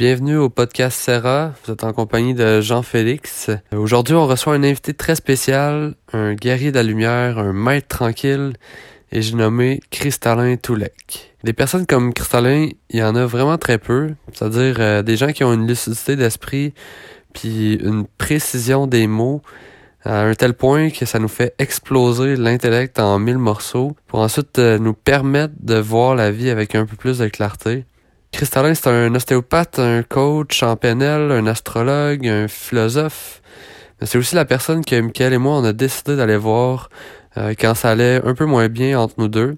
bienvenue au podcast Serra. Vous êtes en compagnie de Jean-Félix. Aujourd'hui, on reçoit un invité très spécial, un guerrier de la lumière, un maître tranquille, et j'ai nommé Cristallin Toulek. Des personnes comme Cristallin, il y en a vraiment très peu, c'est-à-dire euh, des gens qui ont une lucidité d'esprit, puis une précision des mots, à un tel point que ça nous fait exploser l'intellect en mille morceaux pour ensuite euh, nous permettre de voir la vie avec un peu plus de clarté. Cristallin, c'est un ostéopathe, un coach en PNL, un astrologue, un philosophe. Mais c'est aussi la personne que Michael et moi, on a décidé d'aller voir euh, quand ça allait un peu moins bien entre nous deux.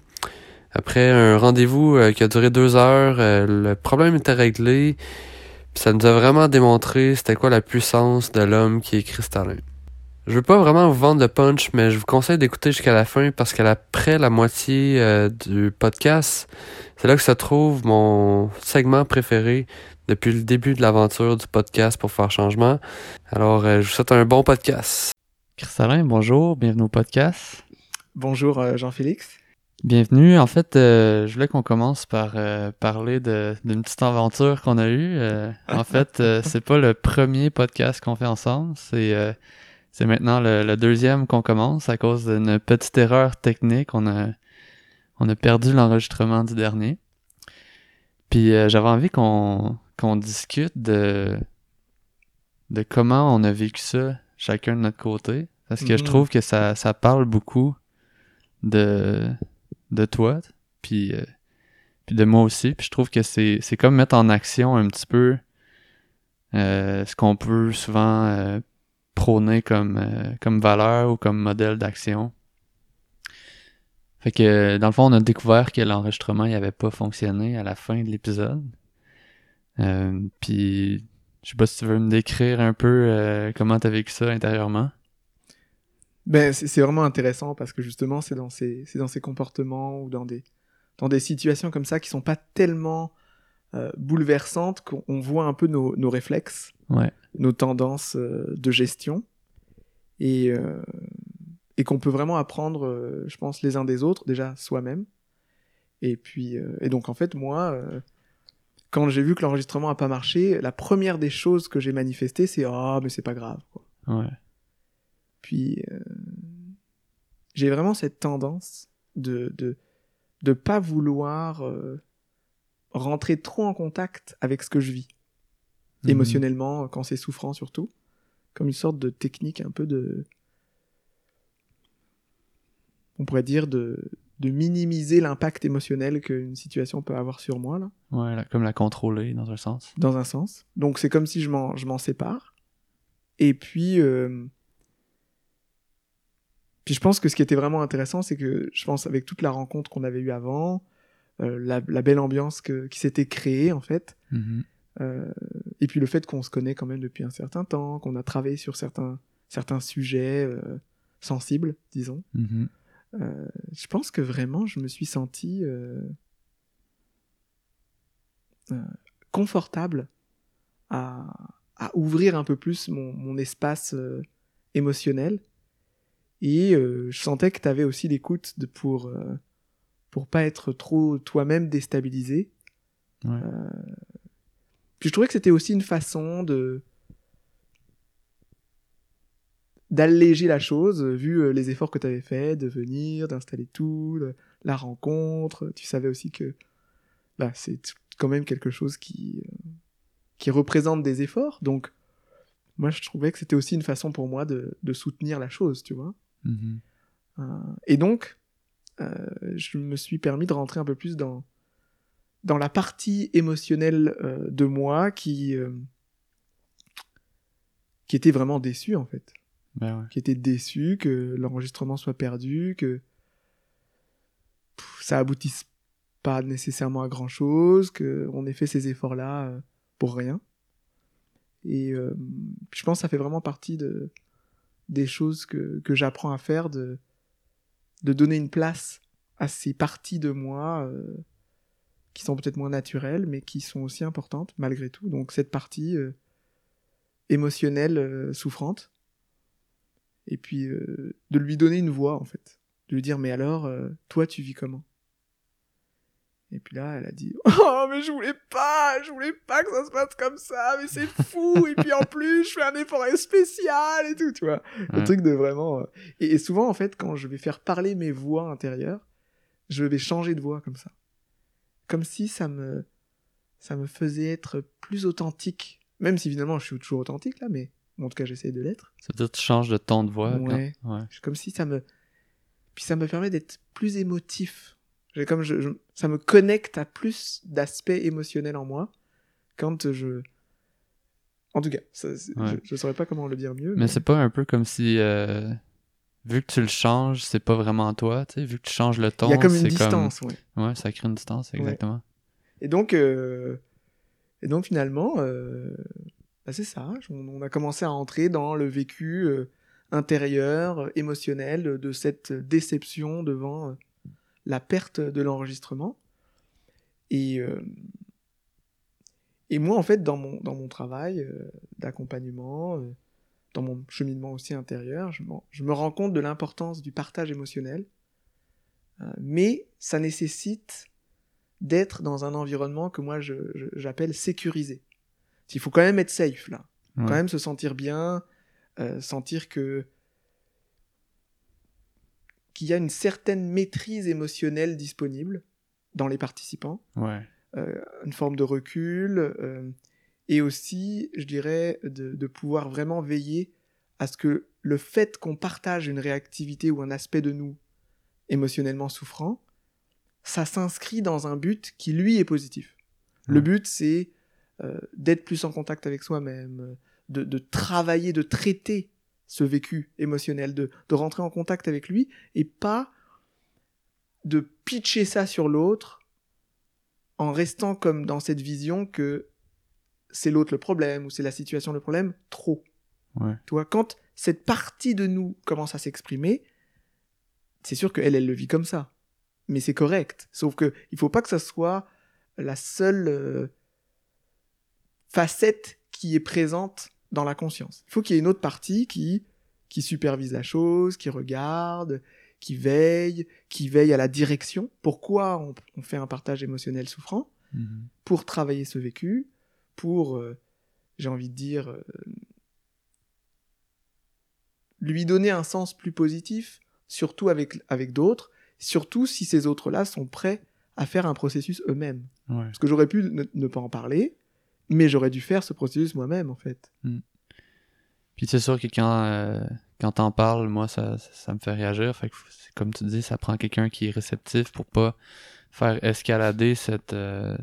Après un rendez-vous euh, qui a duré deux heures, le problème était réglé. ça nous a vraiment démontré c'était quoi la puissance de l'homme qui est cristallin. Je veux pas vraiment vous vendre le punch, mais je vous conseille d'écouter jusqu'à la fin parce qu'après la moitié euh, du podcast, c'est là que se trouve mon segment préféré depuis le début de l'aventure du podcast pour faire changement. Alors, euh, je vous souhaite un bon podcast. Cristallin, bonjour, bienvenue au podcast. Bonjour euh, Jean-Félix. Bienvenue. En fait, je voulais qu'on commence par parler d'une petite aventure qu'on a eue. en fait, c'est pas le premier podcast qu'on fait ensemble. C'est c'est maintenant le, deuxième qu'on commence à cause d'une petite erreur technique. On a, on a perdu l'enregistrement du dernier. Puis euh, j'avais envie qu'on qu'on discute de, de comment on a vécu ça chacun de notre côté. Parce que je mhm. trouve que ça, ça parle beaucoup de, de toi, puis, euh, puis de moi aussi. Puis je trouve que c'est, c'est comme mettre en action un petit peu euh, ce qu'on peut souvent prôné comme, euh, comme valeur ou comme modèle d'action. Fait que dans le fond, on a découvert que l'enregistrement n'avait pas fonctionné à la fin de l'épisode. Euh, puis je sais pas si tu veux me décrire un peu euh, comment tu as vécu ça intérieurement. Ben c'est vraiment intéressant parce que justement c'est dans ces dans ces comportements ou dans des dans des situations comme ça qui sont pas tellement bouleversantes qu'on voit un peu nos, nos réflexes. Ouais nos tendances euh, de gestion et, euh, et qu'on peut vraiment apprendre, euh, je pense, les uns des autres, déjà soi-même. Et puis, et donc en fait, moi, quand j'ai vu que l'enregistrement a pas marché, la première des choses que j'ai manifestées, c'est ah, mais c'est pas grave. Quoi. Ouais. Puis, j'ai vraiment cette tendance de de de pas vouloir rentrer trop en contact avec ce que je vis. Mhm. émotionnellement, quand c'est souffrant surtout, comme une sorte de technique un peu de... On pourrait dire de, de minimiser l'impact émotionnel qu'une situation peut avoir sur moi. Là. Ouais, comme la contrôler dans un sens. Dans un sens. Donc c'est comme si je m'en, je m'en sépare. Et puis... Euh, puis je pense que ce qui était vraiment intéressant, c'est que je pense avec toute la rencontre qu'on avait eue avant, euh, la, la, belle ambiance que, qui s'était créée en fait, mhm. Et puis le fait qu'on se connaît quand même depuis un certain temps, qu'on a travaillé sur certains, certains sujets euh, sensibles, disons. Mhm. Euh, je pense que vraiment, je me suis senti confortable à, à, ouvrir un peu plus mon, mon espace émotionnel. Et je sentais que tu avais aussi l'écoute pour, pour pas être trop toi-même déstabilisé. Ouais. Puis je trouvais que c'était aussi une façon de d'alléger la chose, vu euh, les efforts que tu avais faits, de venir, d'installer tout, la rencontre. Tu savais aussi que bah, c'est quand même quelque chose qui, euh, qui représente des efforts. Donc, moi, je trouvais que c'était aussi une façon pour moi de, de soutenir la chose, tu vois. Mm-hmm. Euh, et donc, je me suis permis de rentrer un peu plus dans, dans la partie émotionnelle euh, de moi qui euh, qui était vraiment déçu en fait. Ben qui était déçu que l'enregistrement soit perdu que ça aboutisse pas nécessairement à grand chose que on ait fait ces efforts là euh, pour rien. Et je pense que ça fait vraiment partie de des choses que, que j'apprends à faire de de donner une place à ces parties de moi qui sont peut-être moins naturelles, mais qui sont aussi importantes malgré tout. Donc cette partie euh, émotionnelle euh, souffrante, et puis euh, de lui donner une voix en fait, de lui dire mais alors toi tu vis comment? Et puis là, elle a dit Oh, mais je voulais pas, je voulais pas que ça se passe comme ça, mais c'est fou. et puis en plus, je fais un effort spécial et tout, tu vois. Le Ouais. truc de vraiment. euh, Et, et souvent, en fait, quand je vais faire parler mes voix intérieures, je vais changer de voix comme ça. Comme si ça me, ça me faisait être plus authentique. Même si finalement, je suis toujours authentique là, mais en tout cas, j'essaie de l'être. Ça tu changes de ton de voix. quand- Ouais. ouais. Comme si ça me. Puis ça me permet d'être plus émotif. J'ai comme je, je- ça me connecte à plus d'aspects émotionnels en moi quand je. En tout cas, ça, c'est- Ouais. je, je saurais pas comment le dire mieux. Mais c'est pas un peu comme si, euh, vu que tu le changes, c'est pas vraiment toi, tu sais, vu que tu changes le ton, il y a comme une distance, ouais. Ouais, ça crée une distance, exactement. Et donc, euh, et donc finalement, euh, bah, c'est ça. On, on a commencé à entrer dans le vécu euh, intérieur, émotionnel de cette déception devant la perte de l'enregistrement. Et, et moi, en fait, dans mon, dans mon travail d'accompagnement, dans mon cheminement aussi intérieur, je, me rends compte de l'importance du partage émotionnel. Euh, mais ça nécessite d'être dans un environnement que moi j'appelle sécurisé. Il faut quand même être safe là, Ouais. quand même se sentir bien, euh, sentir que qu'il y a une certaine maîtrise émotionnelle disponible dans les participants, Ouais. euh, une forme de recul, et aussi, je dirais, de, de pouvoir vraiment veiller à ce que le fait qu'on partage une réactivité ou un aspect de nous émotionnellement souffrant, ça s'inscrit dans un but qui, lui, est positif. Le but, c'est euh, d'être plus en contact avec soi-même, de, de travailler, de traiter ce vécu émotionnel, de, de rentrer en contact avec lui, et pas de pitcher ça sur l'autre en restant comme dans cette vision que c'est l'autre le problème ou c'est la situation le problème, trop. Ouais. Tu vois, quand cette partie de nous commence à s'exprimer, c'est sûr qu'elle, elle le vit comme ça. Mais c'est correct. Sauf que il faut pas que ça soit la seule euh, facette qui est présente dans la conscience. Il faut qu'il y ait une autre partie qui, qui supervise la chose, qui regarde, qui veille, qui veille à la direction. Pourquoi on, on fait un partage émotionnel souffrant? Mhm. pour travailler ce vécu, pour, euh, j'ai envie de dire, euh, lui donner un sens plus positif, surtout avec, avec d'autres, surtout si ces autres-là sont prêts à faire un processus eux-mêmes. Ouais. Parce que j'aurais pu ne, ne pas en parler, mais j'aurais dû faire ce processus moi-même, en fait. Puis c'est sûr que quand, euh, quand t'en parles, moi, ça, ça, ça me fait réagir. Fait que, comme tu dis, ça prend quelqu'un qui est réceptif pour pas faire escalader cette, euh,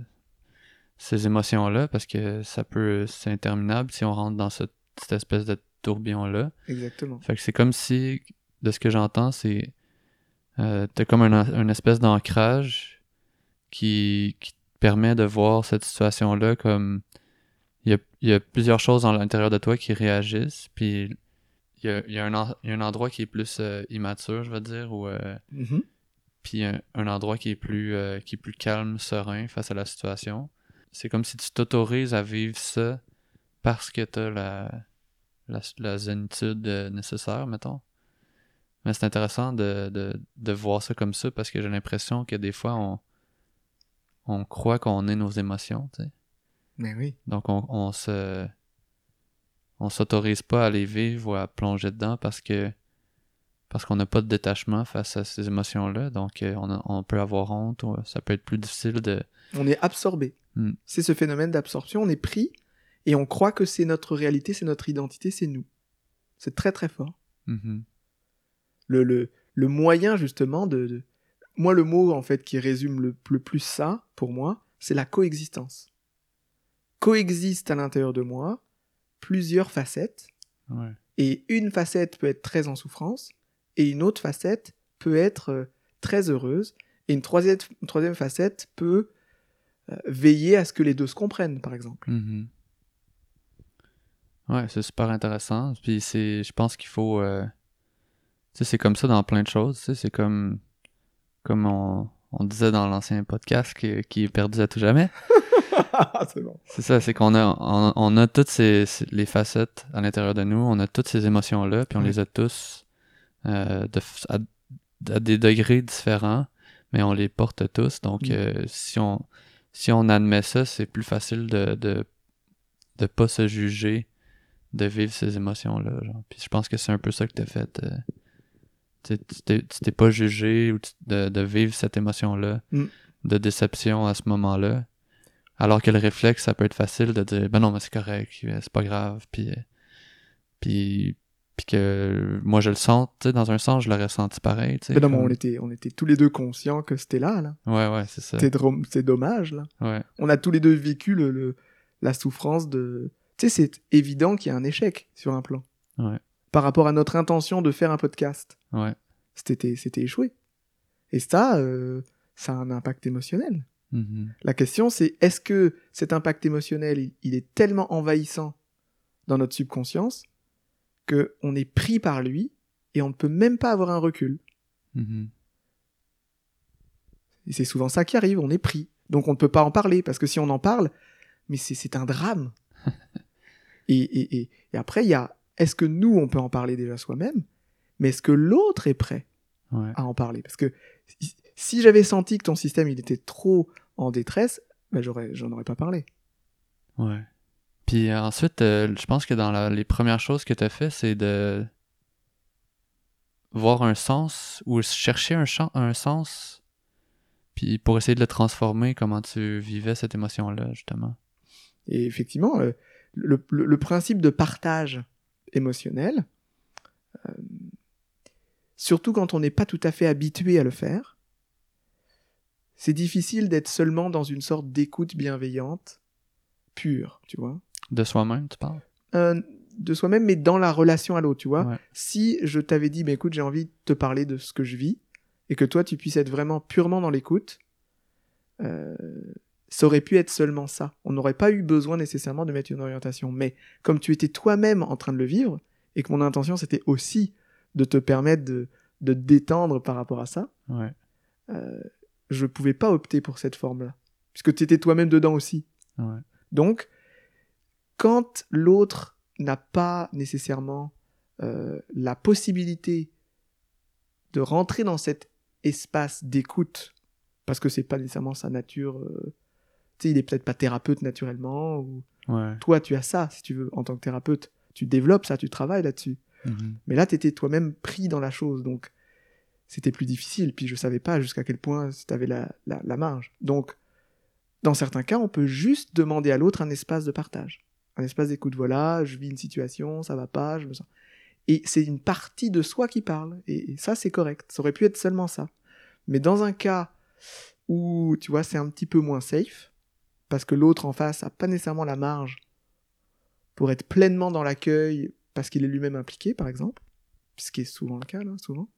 ces émotions-là, parce que ça peut, c'est interminable si on rentre dans cette, cette espèce de tourbillon-là. Exactement. Fait que c'est comme si, de ce que j'entends, c'est. Euh, t'as comme un, un espèce d'ancrage qui, qui te permet de voir cette situation-là comme. Il y a, y a plusieurs choses à l'intérieur de toi qui réagissent, puis il y a, y a, un, y a un endroit qui est plus euh, immature, je veux dire, ou. euh, Mhm. puis un, un endroit qui est plus qui est plus calme, serein face à la situation. C'est comme si tu t'autorises à vivre ça parce que t'as la la, la zénitude euh, nécessaire, mettons. Mais c'est intéressant de, de, de voir ça comme ça parce que j'ai l'impression que des fois on on croit qu'on est nos émotions, tu sais. Mais oui. Donc on, on se on s'autorise pas à les vivre ou à plonger dedans parce que parce qu'on n'a pas de détachement face à ces émotions-là. Donc euh, on, a- on peut avoir honte ou ça peut être plus difficile de On est absorbé. Hmm. C'est ce phénomène d'absorption. On est pris et on croit que c'est notre réalité, c'est notre identité, c'est nous. C'est très très fort. Mhm. le, le, le moyen justement de, de- Moi, le mot en fait qui résume le, le plus ça, pour moi, c'est la coexistence. Coexistent à l'intérieur de moi plusieurs facettes, Ouais. et une facette peut être très en souffrance, et une autre facette peut être euh, très heureuse, et une troisième, une troisième facette peut veiller à ce que les deux se comprennent, par exemple. Mhm. Ouais, c'est super intéressant. Puis c'est, je pense qu'il faut, euh, tu sais, c'est comme ça dans plein de choses. Tu sais, c'est comme, comme on, on disait dans l'ancien podcast qui, qui est perdu à tout jamais. c'est bon. C'est ça, c'est qu'on a, on, on a toutes ces, ces- les facettes à l'intérieur de nous, on a toutes ces émotions-là, puis on les a tous euh, de, f- à, à des degrés différents, mais on les porte tous. Donc, Mm. euh, si, on, si on admet ça, c'est plus facile de, de, de pas se juger, de vivre ces émotions-là. Puis je pense que c'est un peu ça que t'as fait. euh, tu t'es- pas jugé ou de, de vivre cette émotion-là, Mm. de déception à ce moment-là. Alors que le réflexe, ça peut être facile de dire, ben non, mais c'est correct, c'est pas grave, puis, euh, puis, puis que moi je le sens, dans un sens, je l'aurais senti pareil, tu sais. Mais non, mais comme- on était, on était tous les deux conscients que c'était là, là. Ouais, ouais, c'est ça. C'est dommage, là. Ouais, On a tous les deux vécu le, le- la souffrance de. Tu sais, c'est évident qu'il y a un échec sur un plan. Ouais. Par rapport à notre intention de faire un podcast. ouais. C'était c'était échoué. Et ça, euh, ça a un impact émotionnel. Mhm. La question, c'est est-ce que cet impact émotionnel, il, il est tellement envahissant dans notre subconscience que on est pris par lui et on ne peut même pas avoir un recul. Mhm. Et c'est souvent ça qui arrive, on est pris. Donc on ne peut pas en parler, parce que si on en parle, mais c'est un drame. et, et, et, et après, il y a, est-ce que nous, on peut en parler déjà soi-même, mais est-ce que l'autre est prêt Ouais. à en parler? Parce que si, j'avais senti que ton système, il était trop en détresse, ben j'en aurais pas parlé. Ouais. Puis ensuite, euh, je pense que dans les premières choses que tu as fait, c'est de voir un sens ou chercher un, sens, puis pour essayer de le transformer, comment tu vivais cette émotion-là, justement. Et effectivement, euh, le principe de partage émotionnel, euh, surtout quand on n'est pas tout à fait habitué à le faire, c'est difficile d'être seulement dans une sorte d'écoute bienveillante, pure, tu vois. De soi-même, tu parles? Euh, de soi-même, mais dans la relation à l'autre, tu vois. Ouais. Si je t'avais dit, bah, écoute, j'ai envie de te parler de ce que je vis, et que toi, tu puisses être vraiment purement dans l'écoute, euh, ça aurait pu être seulement ça. On n'aurait pas eu besoin nécessairement de mettre une orientation. Mais comme tu étais toi-même en train de le vivre, et que mon intention, c'était aussi de te permettre de, de te détendre par rapport à ça, Ouais. euh, je pouvais pas opter pour cette forme-là. Puisque tu étais toi-même dedans aussi. Ouais. Donc, quand l'autre n'a pas nécessairement euh, la possibilité de rentrer dans cet espace d'écoute, parce que c'est pas nécessairement sa nature, euh, tu sais, il est peut-être pas thérapeute naturellement, ou Ouais. toi tu as ça, si tu veux, en tant que thérapeute, tu développes ça, tu travailles là-dessus. Mhm. Mais là, tu étais toi-même pris dans la chose, donc c'était plus difficile. Puis je savais pas jusqu'à quel point tu avais la, la, la marge. Donc, dans certains cas, on peut juste demander à l'autre un espace de partage, un espace d'écoute. Voilà, je vis une situation, ça va pas, je me sens. Et c'est une partie de soi qui parle. Et, et ça, c'est correct. Ça aurait pu être seulement ça. Mais dans un cas où, tu vois, c'est un petit peu moins safe, parce que l'autre en face a pas nécessairement la marge pour être pleinement dans l'accueil, parce qu'il est lui-même impliqué, par exemple, ce qui est souvent le cas, là, souvent,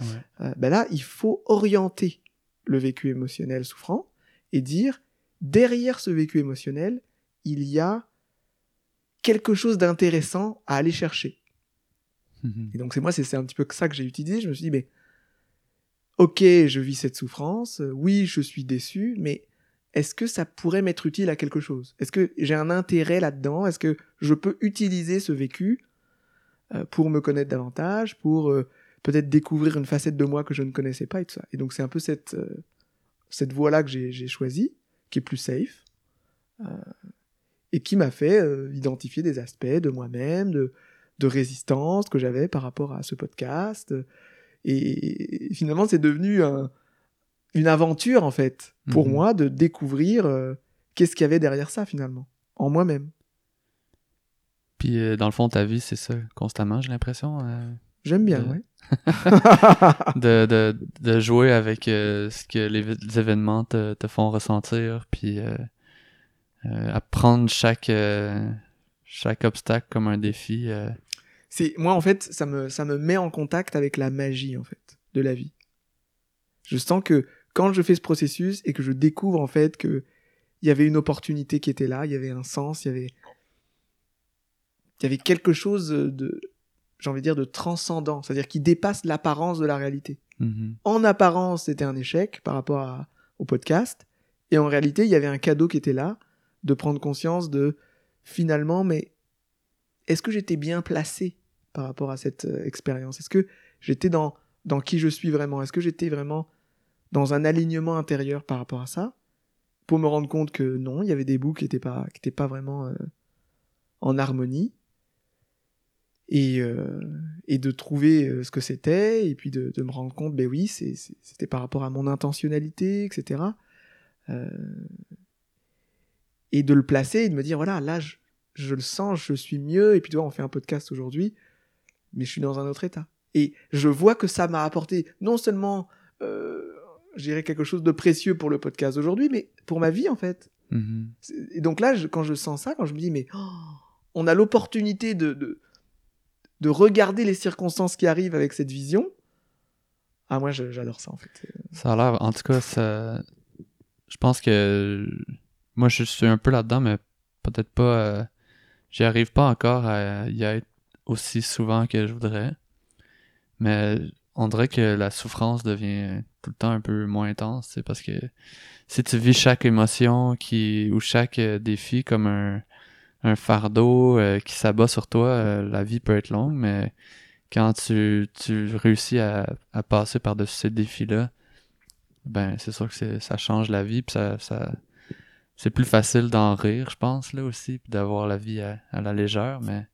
Ouais. euh, ben là, il faut orienter le vécu émotionnel souffrant et dire, derrière ce vécu émotionnel, il y a quelque chose d'intéressant à aller chercher. Mhm. Et donc c'est moi, c'est un petit peu ça que j'ai utilisé. Je me suis dit, mais ok, je vis cette souffrance, oui, je suis déçu, mais est-ce que ça pourrait m'être utile à quelque chose? Est-ce que j'ai un intérêt là-dedans? Est-ce que je peux utiliser ce vécu euh, pour me connaître davantage, pour euh, peut-être découvrir une facette de moi que je ne connaissais pas et tout ça? Et donc c'est un peu cette, euh, cette voie-là que j'ai choisie, qui est plus safe, et qui m'a fait euh, identifier des aspects de moi-même, de, de résistance que j'avais par rapport à ce podcast. Et finalement, c'est devenu un- une aventure, en fait, pour Mhm. moi, de découvrir euh, qu'est-ce qu'il y avait derrière ça, finalement, en moi-même. Puis, euh, dans le fond, ta vie, c'est ça, constamment, j'ai l'impression. J'aime bien, De- ouais. de, de, de jouer avec ce que les, les événements te, te font ressentir, puis euh, euh, apprendre chaque, euh, chaque obstacle comme un défi. euh. C'est moi en fait, ça me ça me met en contact avec la magie en fait de la vie. Je sens que quand je fais ce processus et que je découvre en fait que il y avait une opportunité qui était là, il y avait un sens, il y avait il y avait quelque chose de j'ai envie de dire de transcendant, c'est-à-dire qui dépasse l'apparence de la réalité. Mhm. En apparence, c'était un échec par rapport à- au podcast et en réalité, il y avait un cadeau qui était là de prendre conscience de finalement mais est-ce que j'étais bien placé par rapport à cette euh, expérience? Est-ce que j'étais dans, dans qui je suis vraiment? Est-ce que j'étais vraiment dans un alignement intérieur par rapport à ça, pour me rendre compte que non, il y avait des bouts qui n'étaient pas, pas vraiment euh, en harmonie. Et, euh, et de trouver ce que c'était, et puis de, de me rendre compte, ben oui, c'était par rapport à mon intentionnalité, etc. Et de le placer et de me dire, voilà, là, je, je le sens, je suis mieux, et puis tu vois, on fait un podcast aujourd'hui, mais je suis dans un autre état. Et je vois que ça m'a apporté non seulement, euh, je dirais, quelque chose de précieux pour le podcast aujourd'hui, mais pour ma vie, en fait. Mhm. C'est- Et donc là, je- quand je sens ça, quand je me dis, mais oh, on a l'opportunité de, de, de regarder les circonstances qui arrivent avec cette vision. Ah, moi, j'adore ça, en fait. Ça a l'air, en tout cas, ça. Je pense que. Moi, je suis un peu là-dedans, mais peut-être pas. euh, J'y arrive pas encore à y être aussi souvent que je voudrais. Mais on dirait que la souffrance devient tout le temps un peu moins intense, c'est parce que si tu vis chaque émotion qui ou chaque euh, défi comme un, un fardeau euh, qui s'abat sur toi, euh, la vie peut être longue, mais quand tu, tu réussis à, à passer par-dessus ces défis-là, ben c'est sûr que ça change la vie, puis ça c'est plus facile d'en rire, je pense, là aussi, puis d'avoir la vie à, à la légère, mais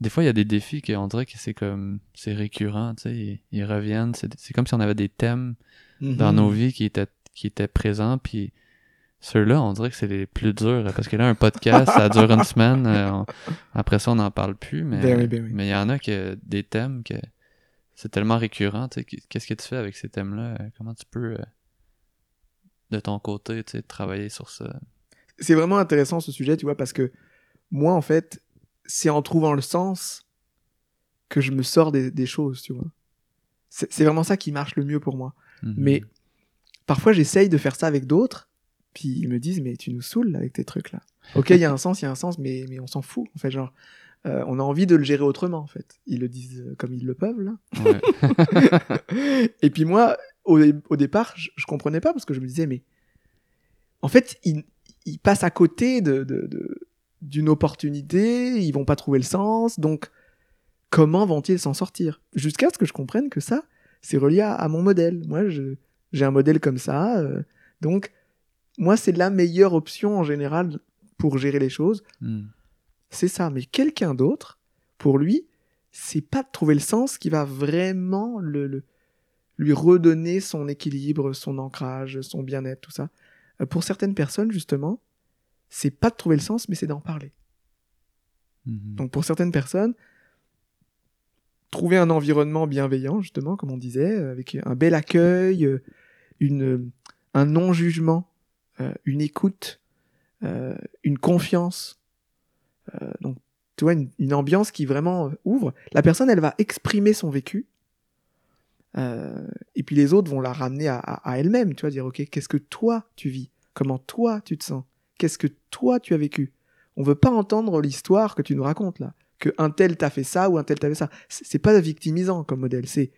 des fois, il y a des défis qu'on dirait que c'est comme, c'est récurrent, tu sais, ils, ils reviennent, c'est comme si on avait des thèmes dans Mhm. nos vies qui étaient, qui étaient présents, puis ceux-là, on dirait que c'est les plus durs, parce que là, un podcast, ça dure une semaine, euh, on- après ça, on n'en parle plus, mais Ben oui, ben oui. mais il y en a que des thèmes que c'est tellement récurrent, tu sais, qu'est-ce que tu fais avec ces thèmes-là, comment tu peux, euh, de ton côté, tu sais, travailler sur ça? C'est vraiment intéressant ce sujet, tu vois, parce que moi, en fait, c'est en trouvant le sens que je me sors des, des choses, tu vois. C'est vraiment ça qui marche le mieux pour moi. Mhm. Mais parfois, j'essaye de faire ça avec d'autres, puis ils me disent, mais tu nous saoules avec tes trucs là. Ok, il y a un sens, il y a un sens, mais, mais on s'en fout. En fait, genre, euh, on a envie de le gérer autrement, en fait. Ils le disent comme ils le peuvent, là. Ouais. Et puis moi, au, au départ, je, je comprenais pas parce que je me disais, mais en fait, ils, ils passent à côté de, de- de- d'une opportunité, ils vont pas trouver le sens, donc comment vont-ils s'en sortir? Jusqu'à ce que je comprenne que ça, c'est relié à, à mon modèle. Moi, je, j'ai un modèle comme ça, euh, donc moi, c'est la meilleure option en général pour gérer les choses Mhm. c'est ça. Mais quelqu'un d'autre, pour lui, c'est pas de trouver le sens qui va vraiment le, le- lui redonner son équilibre, son ancrage, son bien-être, tout ça. Euh, Pour certaines personnes, justement, c'est pas de trouver le sens, mais c'est d'en parler. Mhm. Donc pour certaines personnes, trouver un environnement bienveillant, justement, comme on disait, euh, avec un bel accueil, euh, une, un non-jugement, une écoute, une confiance. Donc, tu vois, une, une ambiance qui vraiment ouvre. La personne, elle va exprimer son vécu. Euh, et puis les autres vont la ramener à, elle-même, tu vois, dire, ok, qu'est-ce que toi tu vis? Comment toi tu te sens? Qu'est-ce que toi tu as vécu? On veut pas entendre l'histoire que tu nous racontes là, que un tel t'a fait ça ou un tel t'a fait ça. C'est pas victimisant comme modèle, c'est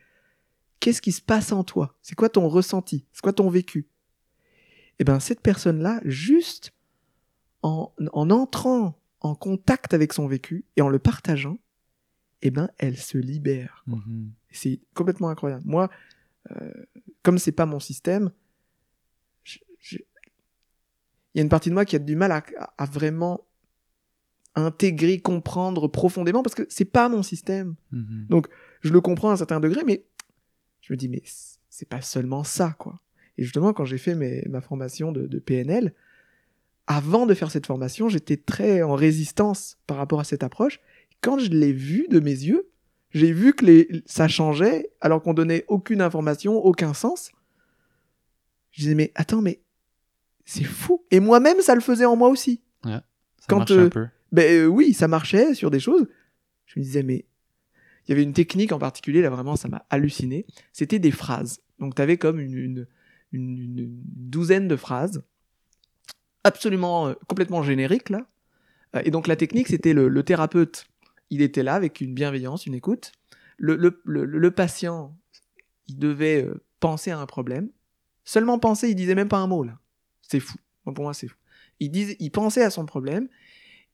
qu'est-ce qui se passe en toi? C'est quoi ton ressenti? C'est quoi ton vécu? Et ben cette personne-là, juste en, en entrant en contact avec son vécu et en le partageant, eh ben elle se libère. C'est complètement incroyable. Moi, euh, comme c'est pas mon système, je- je- il y a une partie de moi qui a du mal à, à vraiment intégrer, comprendre profondément parce que c'est pas mon système. Mhm. Je le comprends à un certain degré, mais je me dis mais c'est pas seulement ça quoi. Et justement, quand j'ai fait mes- ma formation de, de PNL, avant de faire cette formation, j'étais très en résistance par rapport à cette approche. Quand je l'ai vu de mes yeux, j'ai vu que les, ça changeait alors qu'on donnait aucune information, aucun sens. Je disais mais attends mais c'est fou. Et moi-même ça le faisait en moi aussi. Ça Quand, marche euh, un peu. Ben euh, oui, ça marchait sur des choses. Je me disais, mais il y avait une technique en particulier, là vraiment, ça m'a halluciné. C'était des phrases. Donc tu avais comme une, une, une- une douzaine de phrases, absolument, euh, complètement génériques, là. Et donc la technique, c'était le, le thérapeute, il était là avec une bienveillance, une écoute. Le, le, le, le patient, il devait euh, penser à un problème. Seulement penser, il disait même pas un mot, là. C'est fou. Pour moi, c'est fou. Il, disait, il pensait à son problème,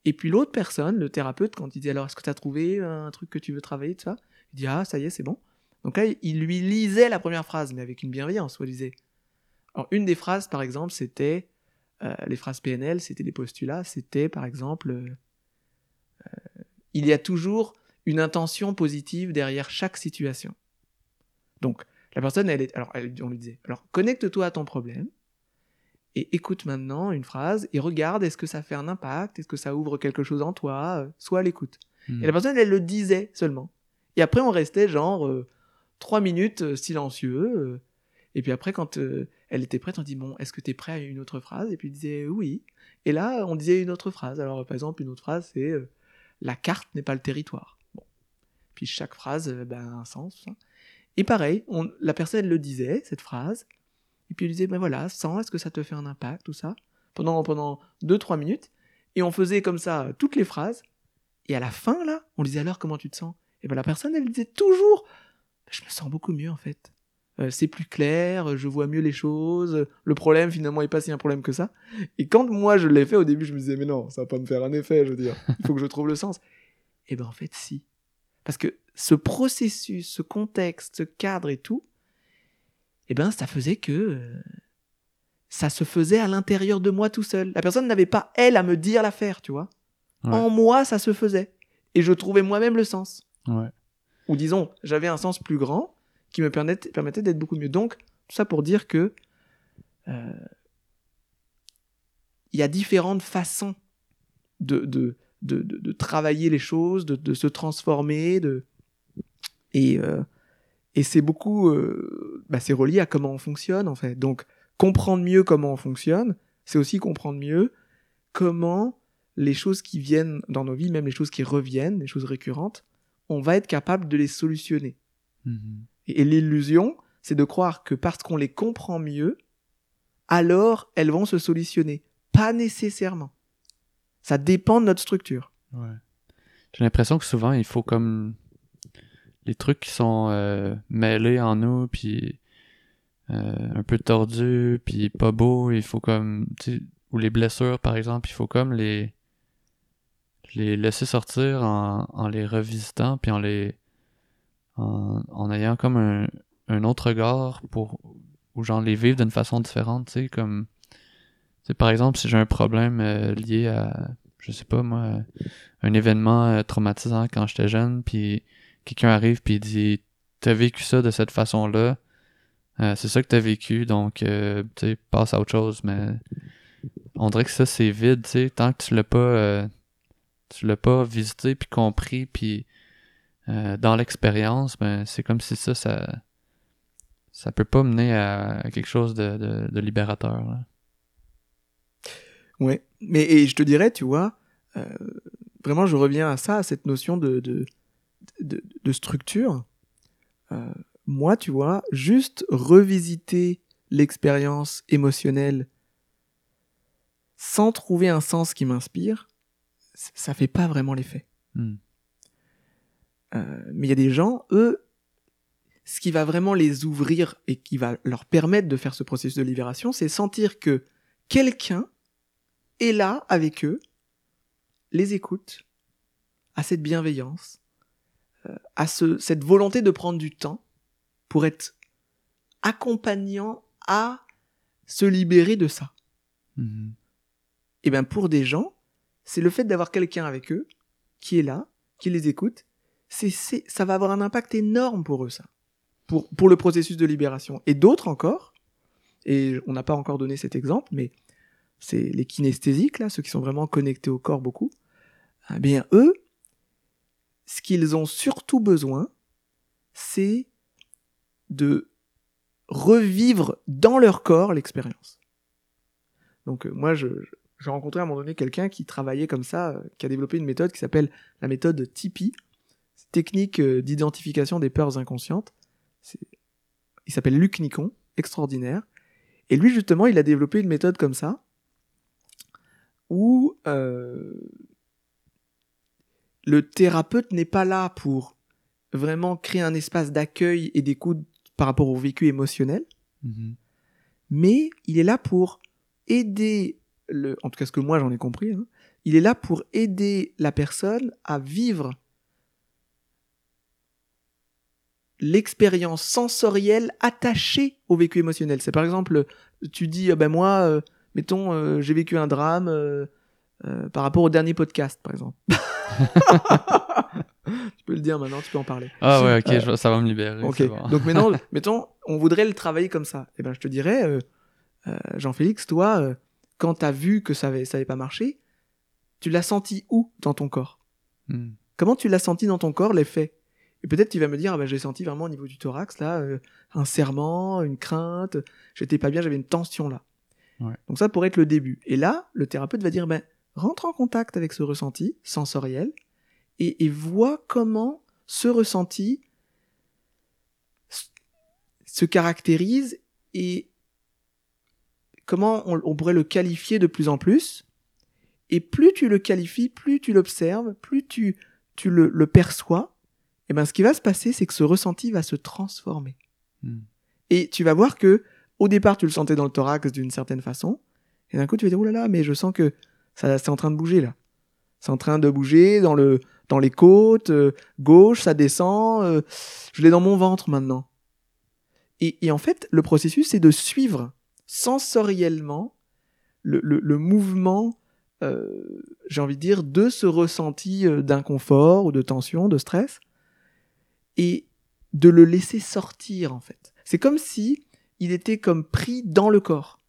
et puis l'autre personne, le thérapeute, quand il dit alors est-ce que tu as trouvé un truc que tu veux travailler, tout ça? Il dit ah ça y est, c'est bon. Donc là, il lui lisait la première phrase, mais avec une bienveillance, soi-disant. Alors, une des phrases, par exemple, c'était, euh, les phrases PNL, c'était des postulats, c'était, par exemple, euh, euh, il y a toujours une intention positive derrière chaque situation. Donc, la personne, elle est, alors, elle- on lui disait, alors, connecte-toi à ton problème, et écoute maintenant une phrase, et regarde, est-ce que ça fait un impact, est-ce que ça ouvre quelque chose en toi, euh, sois à l'écoute. Hmm. Et la personne, elle le disait seulement. Et après, on restait genre euh, trois minutes euh, silencieux. euh, et puis après, quand elle était prête, on dit Bon, est-ce que tu es prêt à une autre phrase? Et puis il disait Oui. Et là, on disait une autre phrase. Alors, par exemple, une autre phrase, c'est La carte n'est pas le territoire. Bon. Puis chaque phrase euh, ben, a un sens. hein. Et pareil, on- la personne, le disait, cette phrase. Et puis elle disait Ben voilà, sens, est-ce que ça te fait un impact, tout ça? Pendant, pendant deux, trois minutes. Et on faisait comme ça euh, toutes les phrases. Et à la fin, là, on disait alors comment tu te sens? Et ben la personne, elle disait toujours Je me sens beaucoup mieux en fait. Euh, c'est plus clair, je vois mieux les choses. Le problème, finalement, est pas si un problème que ça. Et quand moi je l'ai fait, au début, je me disais Mais non, ça va pas me faire un effet, je veux dire. Il faut que je trouve le sens. Et ben en fait, si. Parce que ce processus, ce contexte, ce cadre et tout, eh ben ça faisait que. euh, ça se faisait à l'intérieur de moi tout seul. La personne n'avait pas, elle, à me dire l'affaire, tu vois. Ouais. En moi, ça se faisait. Et je trouvais moi-même le sens. Ouais. Ou disons, j'avais un sens plus grand qui me permettait, d'être beaucoup mieux. Donc, tout ça pour dire que euh, il y a différentes façons de, travailler les choses, de, se transformer, de et, euh, c'est beaucoup, euh, bah, c'est relié à comment on fonctionne en fait. Donc, comprendre mieux comment on fonctionne, c'est aussi comprendre mieux comment les choses qui viennent dans nos vies, même les choses qui reviennent, les choses récurrentes, on va être capable de les solutionner. Mhm. Et, l'illusion, c'est de croire que parce qu'on les comprend mieux, alors elles vont se solutionner. Pas nécessairement. Ça dépend de notre structure. Ouais. J'ai l'impression que souvent, il faut comme les trucs qui sont euh, mêlés en nous, puis euh, un peu tordus, puis pas beaux, il faut comme, ou les blessures, par exemple, il faut comme les les laisser sortir en, en les revisitant, puis en les en, en ayant comme un, un autre regard pour ou genre les vivre d'une façon différente, tu sais, comme tu sais, par exemple, si j'ai un problème euh, lié à je sais pas moi, un événement euh, traumatisant quand j'étais jeune, puis quelqu'un arrive puis dit t'as vécu ça de cette façon-là, euh, c'est ça que t'as vécu, donc euh, tu sais passe à autre chose, mais on dirait que ça c'est vide, tu sais, tant que tu l'as pas tu l'as pas visité puis compris puis euh, dans l'expérience, ben c'est comme si ça ça ça peut pas mener à, à quelque chose de, de, de libérateur. là. Ouais. Mais et je te dirais, tu vois, euh, vraiment, je reviens à ça, à cette notion de, de, de, structure. Euh, moi, tu vois, juste revisiter l'expérience émotionnelle sans trouver un sens qui m'inspire, ça fait pas vraiment l'effet. Hmm. Euh, mais il y a des gens, eux, ce qui va vraiment les ouvrir et qui va leur permettre de faire ce processus de libération, c'est sentir que quelqu'un est là avec eux, les écoute, a cette bienveillance, euh, a ce, cette volonté de prendre du temps pour être accompagnant à se libérer de ça. Mhm. Et bien pour des gens, c'est le fait d'avoir quelqu'un avec eux qui est là, qui les écoute, ça va avoir un impact énorme pour eux, ça. Pour, pour le processus de libération. Et d'autres encore, et on n'a pas encore donné cet exemple, mais c'est les kinesthésiques, là, ceux qui sont vraiment connectés au corps beaucoup, eh bien eux, ce qu'ils ont surtout besoin, c'est de revivre dans leur corps l'expérience. Donc euh, moi, j'ai rencontré à un moment donné quelqu'un qui travaillait comme ça, euh, qui a développé une méthode qui s'appelle la méthode TIPI, Technique euh, d'identification des peurs inconscientes. Il s'appelle Luc Nicon, extraordinaire. Et lui, justement, il a développé une méthode comme ça, où euh, le thérapeute n'est pas là pour vraiment créer un espace d'accueil et d'écoute par rapport au vécu émotionnel, Mhm. mais il est là pour aider, le, en tout cas ce que moi j'en ai compris, hein, il est là pour aider la personne à vivre l'expérience sensorielle attachée au vécu émotionnel. C'est par exemple, tu dis, ah ben moi, euh, mettons, euh, j'ai vécu un drame euh, euh, par rapport au dernier podcast, par exemple. tu peux le dire maintenant, tu peux en parler. Ah ouais, ok, Euh, je ça va me libérer. Ok. bon. Donc maintenant, mettons, on voudrait le travailler comme ça. Eh ben, je te dirais, Jean-Félix, toi, euh, quand t'as vu que ça avait, ça avait pas marché, tu l'as senti où dans ton corps? Hmm. Comment tu l'as senti dans ton corps, l'effet? Et peut-être tu vas me dire, ah ben, j'ai senti vraiment au niveau du thorax, là, euh, un serrement, une crainte, j'étais pas bien, j'avais une tension là. Ouais. Donc ça pourrait être le début. Et là, le thérapeute va dire, ben, rentre en contact avec ce ressenti sensoriel et, et vois comment ce ressenti se caractérise et comment on, on pourrait le qualifier de plus en plus. Et plus tu le qualifies, plus tu l'observes, plus tu, tu le, le perçois, et ben ce qui va se passer, c'est que ce ressenti va se transformer. Hmm. Et tu vas voir que au départ, tu le sentais dans le thorax d'une certaine façon, et d'un coup, tu vas dire, oh là là, mais je sens que ça, c'est en train de bouger là. C'est en train de bouger dans le, dans les côtes, euh, gauche, ça descend, euh, je l'ai dans mon ventre maintenant. Et, et en fait, le processus, c'est de suivre sensoriellement le, le, le mouvement, euh, j'ai envie de dire, de ce ressenti d'inconfort ou de tension, de stress, et de le laisser sortir en fait. C'est comme si il était comme pris dans le corps.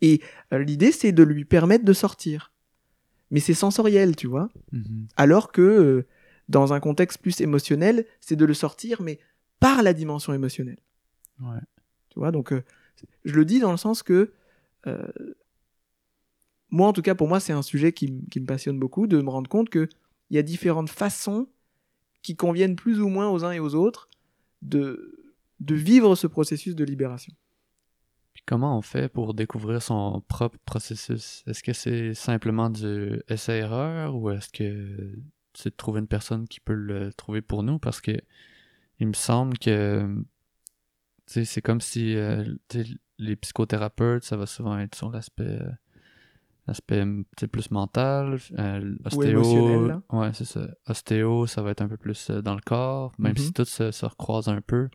Et euh, l'idée, c'est de lui permettre de sortir. Mais c'est sensoriel, tu vois. Mhm. Alors que euh, dans un contexte plus émotionnel, c'est de le sortir, mais par la dimension émotionnelle. Ouais. Tu vois, donc euh, je le dis dans le sens que euh, moi, en tout cas, pour moi, c'est un sujet qui, qui me passionne beaucoup de me rendre compte que il y a différentes façons qui conviennent plus ou moins aux uns et aux autres de, vivre ce processus de libération. Comment on fait pour découvrir son propre processus? Est-ce que c'est simplement du essai-erreur ou est-ce que c'est de trouver une personne qui peut le trouver pour nous? Parce que il me semble que c'est comme si euh, les psychothérapeutes, ça va souvent être sur l'aspect euh, l'aspect plus mental, euh, ostéo, ouais, c'est ça. Ostéo, ça va être un peu plus euh, dans le corps, même Mhm. si tout se, se recroise un peu.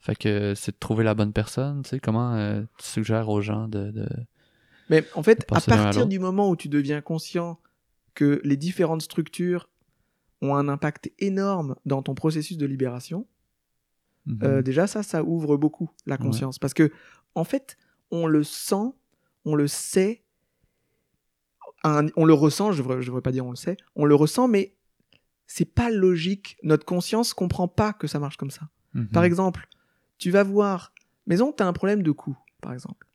Fait que c'est de trouver la bonne personne, tu sais, comment euh, tu suggères aux gens de... de... Mais en fait, à partir du moment où tu deviens conscient que les différentes structures ont un impact énorme dans ton processus de libération, Mhm. Euh, déjà ça, ça ouvre beaucoup la Ouais. conscience. Parce que, en fait, on le sent, on le sait, un- on le ressent, je ne devrais, pas dire on le sait, on le ressent, mais c'est pas logique. Notre conscience comprend pas que ça marche comme ça. Mhm. Par exemple, tu vas voir, maison, tu as un problème de cou, par exemple.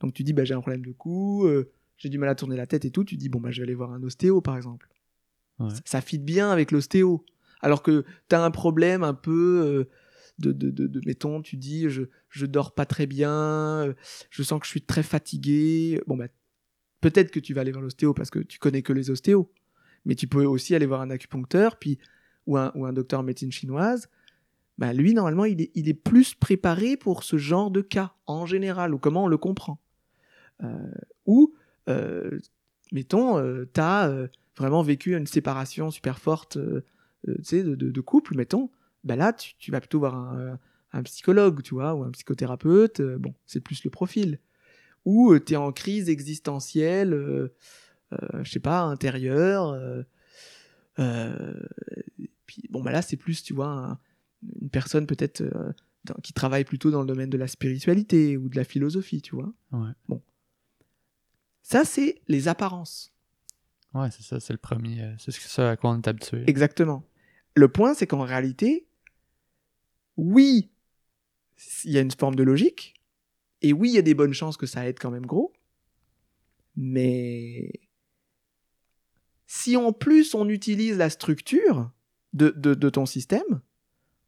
Donc tu dis, bah, j'ai un problème de cou, euh, j'ai du mal à tourner la tête et tout, tu dis, bon, bah, je vais aller voir un ostéo, par exemple. Ouais. Ça, ça fit bien avec l'ostéo. Alors que tu as un problème un peu euh, de, de, de, de- mettons, tu dis, je, je dors pas très bien, euh, je sens que je suis très fatigué. Bon, bah, peut-être que tu vas aller voir l'ostéo parce que tu connais que les ostéos. Mais tu peux aussi aller voir un acupuncteur, puis, ou, un, ou un docteur en médecine chinoise. Bah, lui, normalement, il est, il est plus préparé pour ce genre de cas, en général, ou comment on le comprend. Euh, ou, euh, mettons, tu as vraiment vécu une séparation super forte euh, euh, de, de, de couple, mettons. Bah là, tu, vas plutôt voir un, un psychologue, tu vois, ou un psychothérapeute. euh, bon, c'est plus le profil. Ou tu es en crise existentielle, euh, euh, je sais pas, intérieure. euh, euh, puis, bon, bah là, c'est plus, tu vois, un- une personne peut-être euh, qui travaille plutôt dans le domaine de la spiritualité ou de la philosophie, tu vois. Ouais. Bon. Ça, c'est les apparences. Ouais, c'est ça, c'est le premier. euh, c'est ça à quoi on est habitué. Exactement. Le point, c'est qu'en réalité, oui, il y a une forme de logique, et oui, il y a des bonnes chances que ça aide quand même gros, mais si en plus on utilise la structure de, ton système,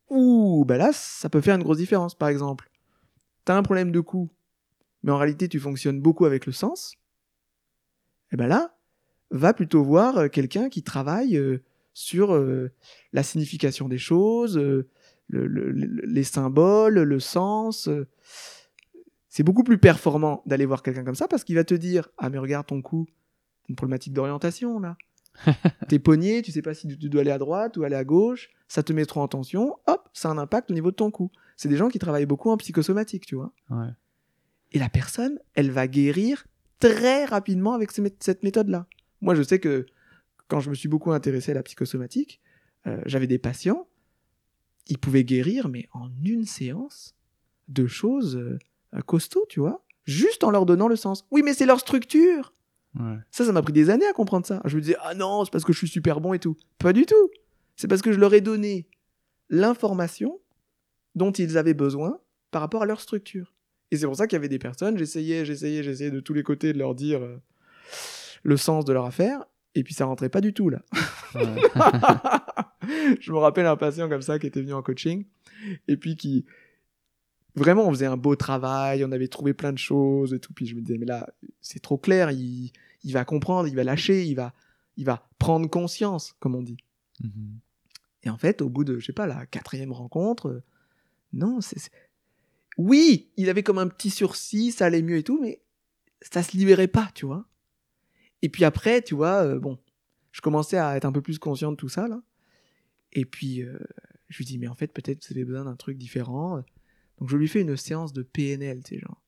ouh, bah là, ça peut faire une grosse différence. Par exemple, tu as un problème de cou, mais en réalité, tu fonctionnes beaucoup avec le sens, et ben là, va plutôt voir euh, quelqu'un qui travaille euh, sur euh, la signification des choses, le- le- le- les symboles, le sens. C'est beaucoup plus performant d'aller voir quelqu'un comme ça parce qu'il va te dire Ah, mais regarde ton cou, une problématique d'orientation là. T'es pogné, tu sais pas si tu dois aller à droite ou aller à gauche, ça te met trop en tension, hop, ça a un impact au niveau de ton cou. C'est des gens qui travaillent beaucoup en psychosomatique, tu vois. Ouais. Et la personne, elle va guérir très rapidement avec ce cette méthode-là. Moi, je sais que quand je me suis beaucoup intéressé à la psychosomatique, euh, j'avais des patients, ils pouvaient guérir, mais en une séance, de choses euh, costauds, tu vois, juste en leur donnant le sens. Oui, mais c'est leur structure. Ouais. Ça, ça m'a pris des années à comprendre ça. Je me disais, ah non, c'est parce que je suis super bon et tout. Pas du tout. C'est parce que je leur ai donné l'information dont ils avaient besoin par rapport à leur structure. Et c'est pour ça qu'il y avait des personnes, j'essayais, j'essayais, j'essayais de tous les côtés de leur dire euh, le sens de leur affaire, et puis ça rentrait pas du tout là. Ouais. je me rappelle un patient comme ça qui était venu en coaching, et puis qui. Vraiment, on faisait un beau travail, on avait trouvé plein de choses et tout. Puis je me disais, mais là, c'est trop clair, il, il va comprendre, il va lâcher, il va, il va prendre conscience, comme on dit. Mhm. Et en fait, au bout de, je sais pas, la quatrième rencontre, euh, non, c'est. c'est- Oui, il avait comme un petit sursis, ça allait mieux et tout, mais ça se libérait pas, tu vois. Et puis après, tu vois, euh, bon, je commençais à être un peu plus conscient de tout ça, là. Et puis, euh, je lui dis, mais en fait, peut-être vous avez besoin d'un truc différent. Donc, je lui fais une séance de PNL, tu sais, genre.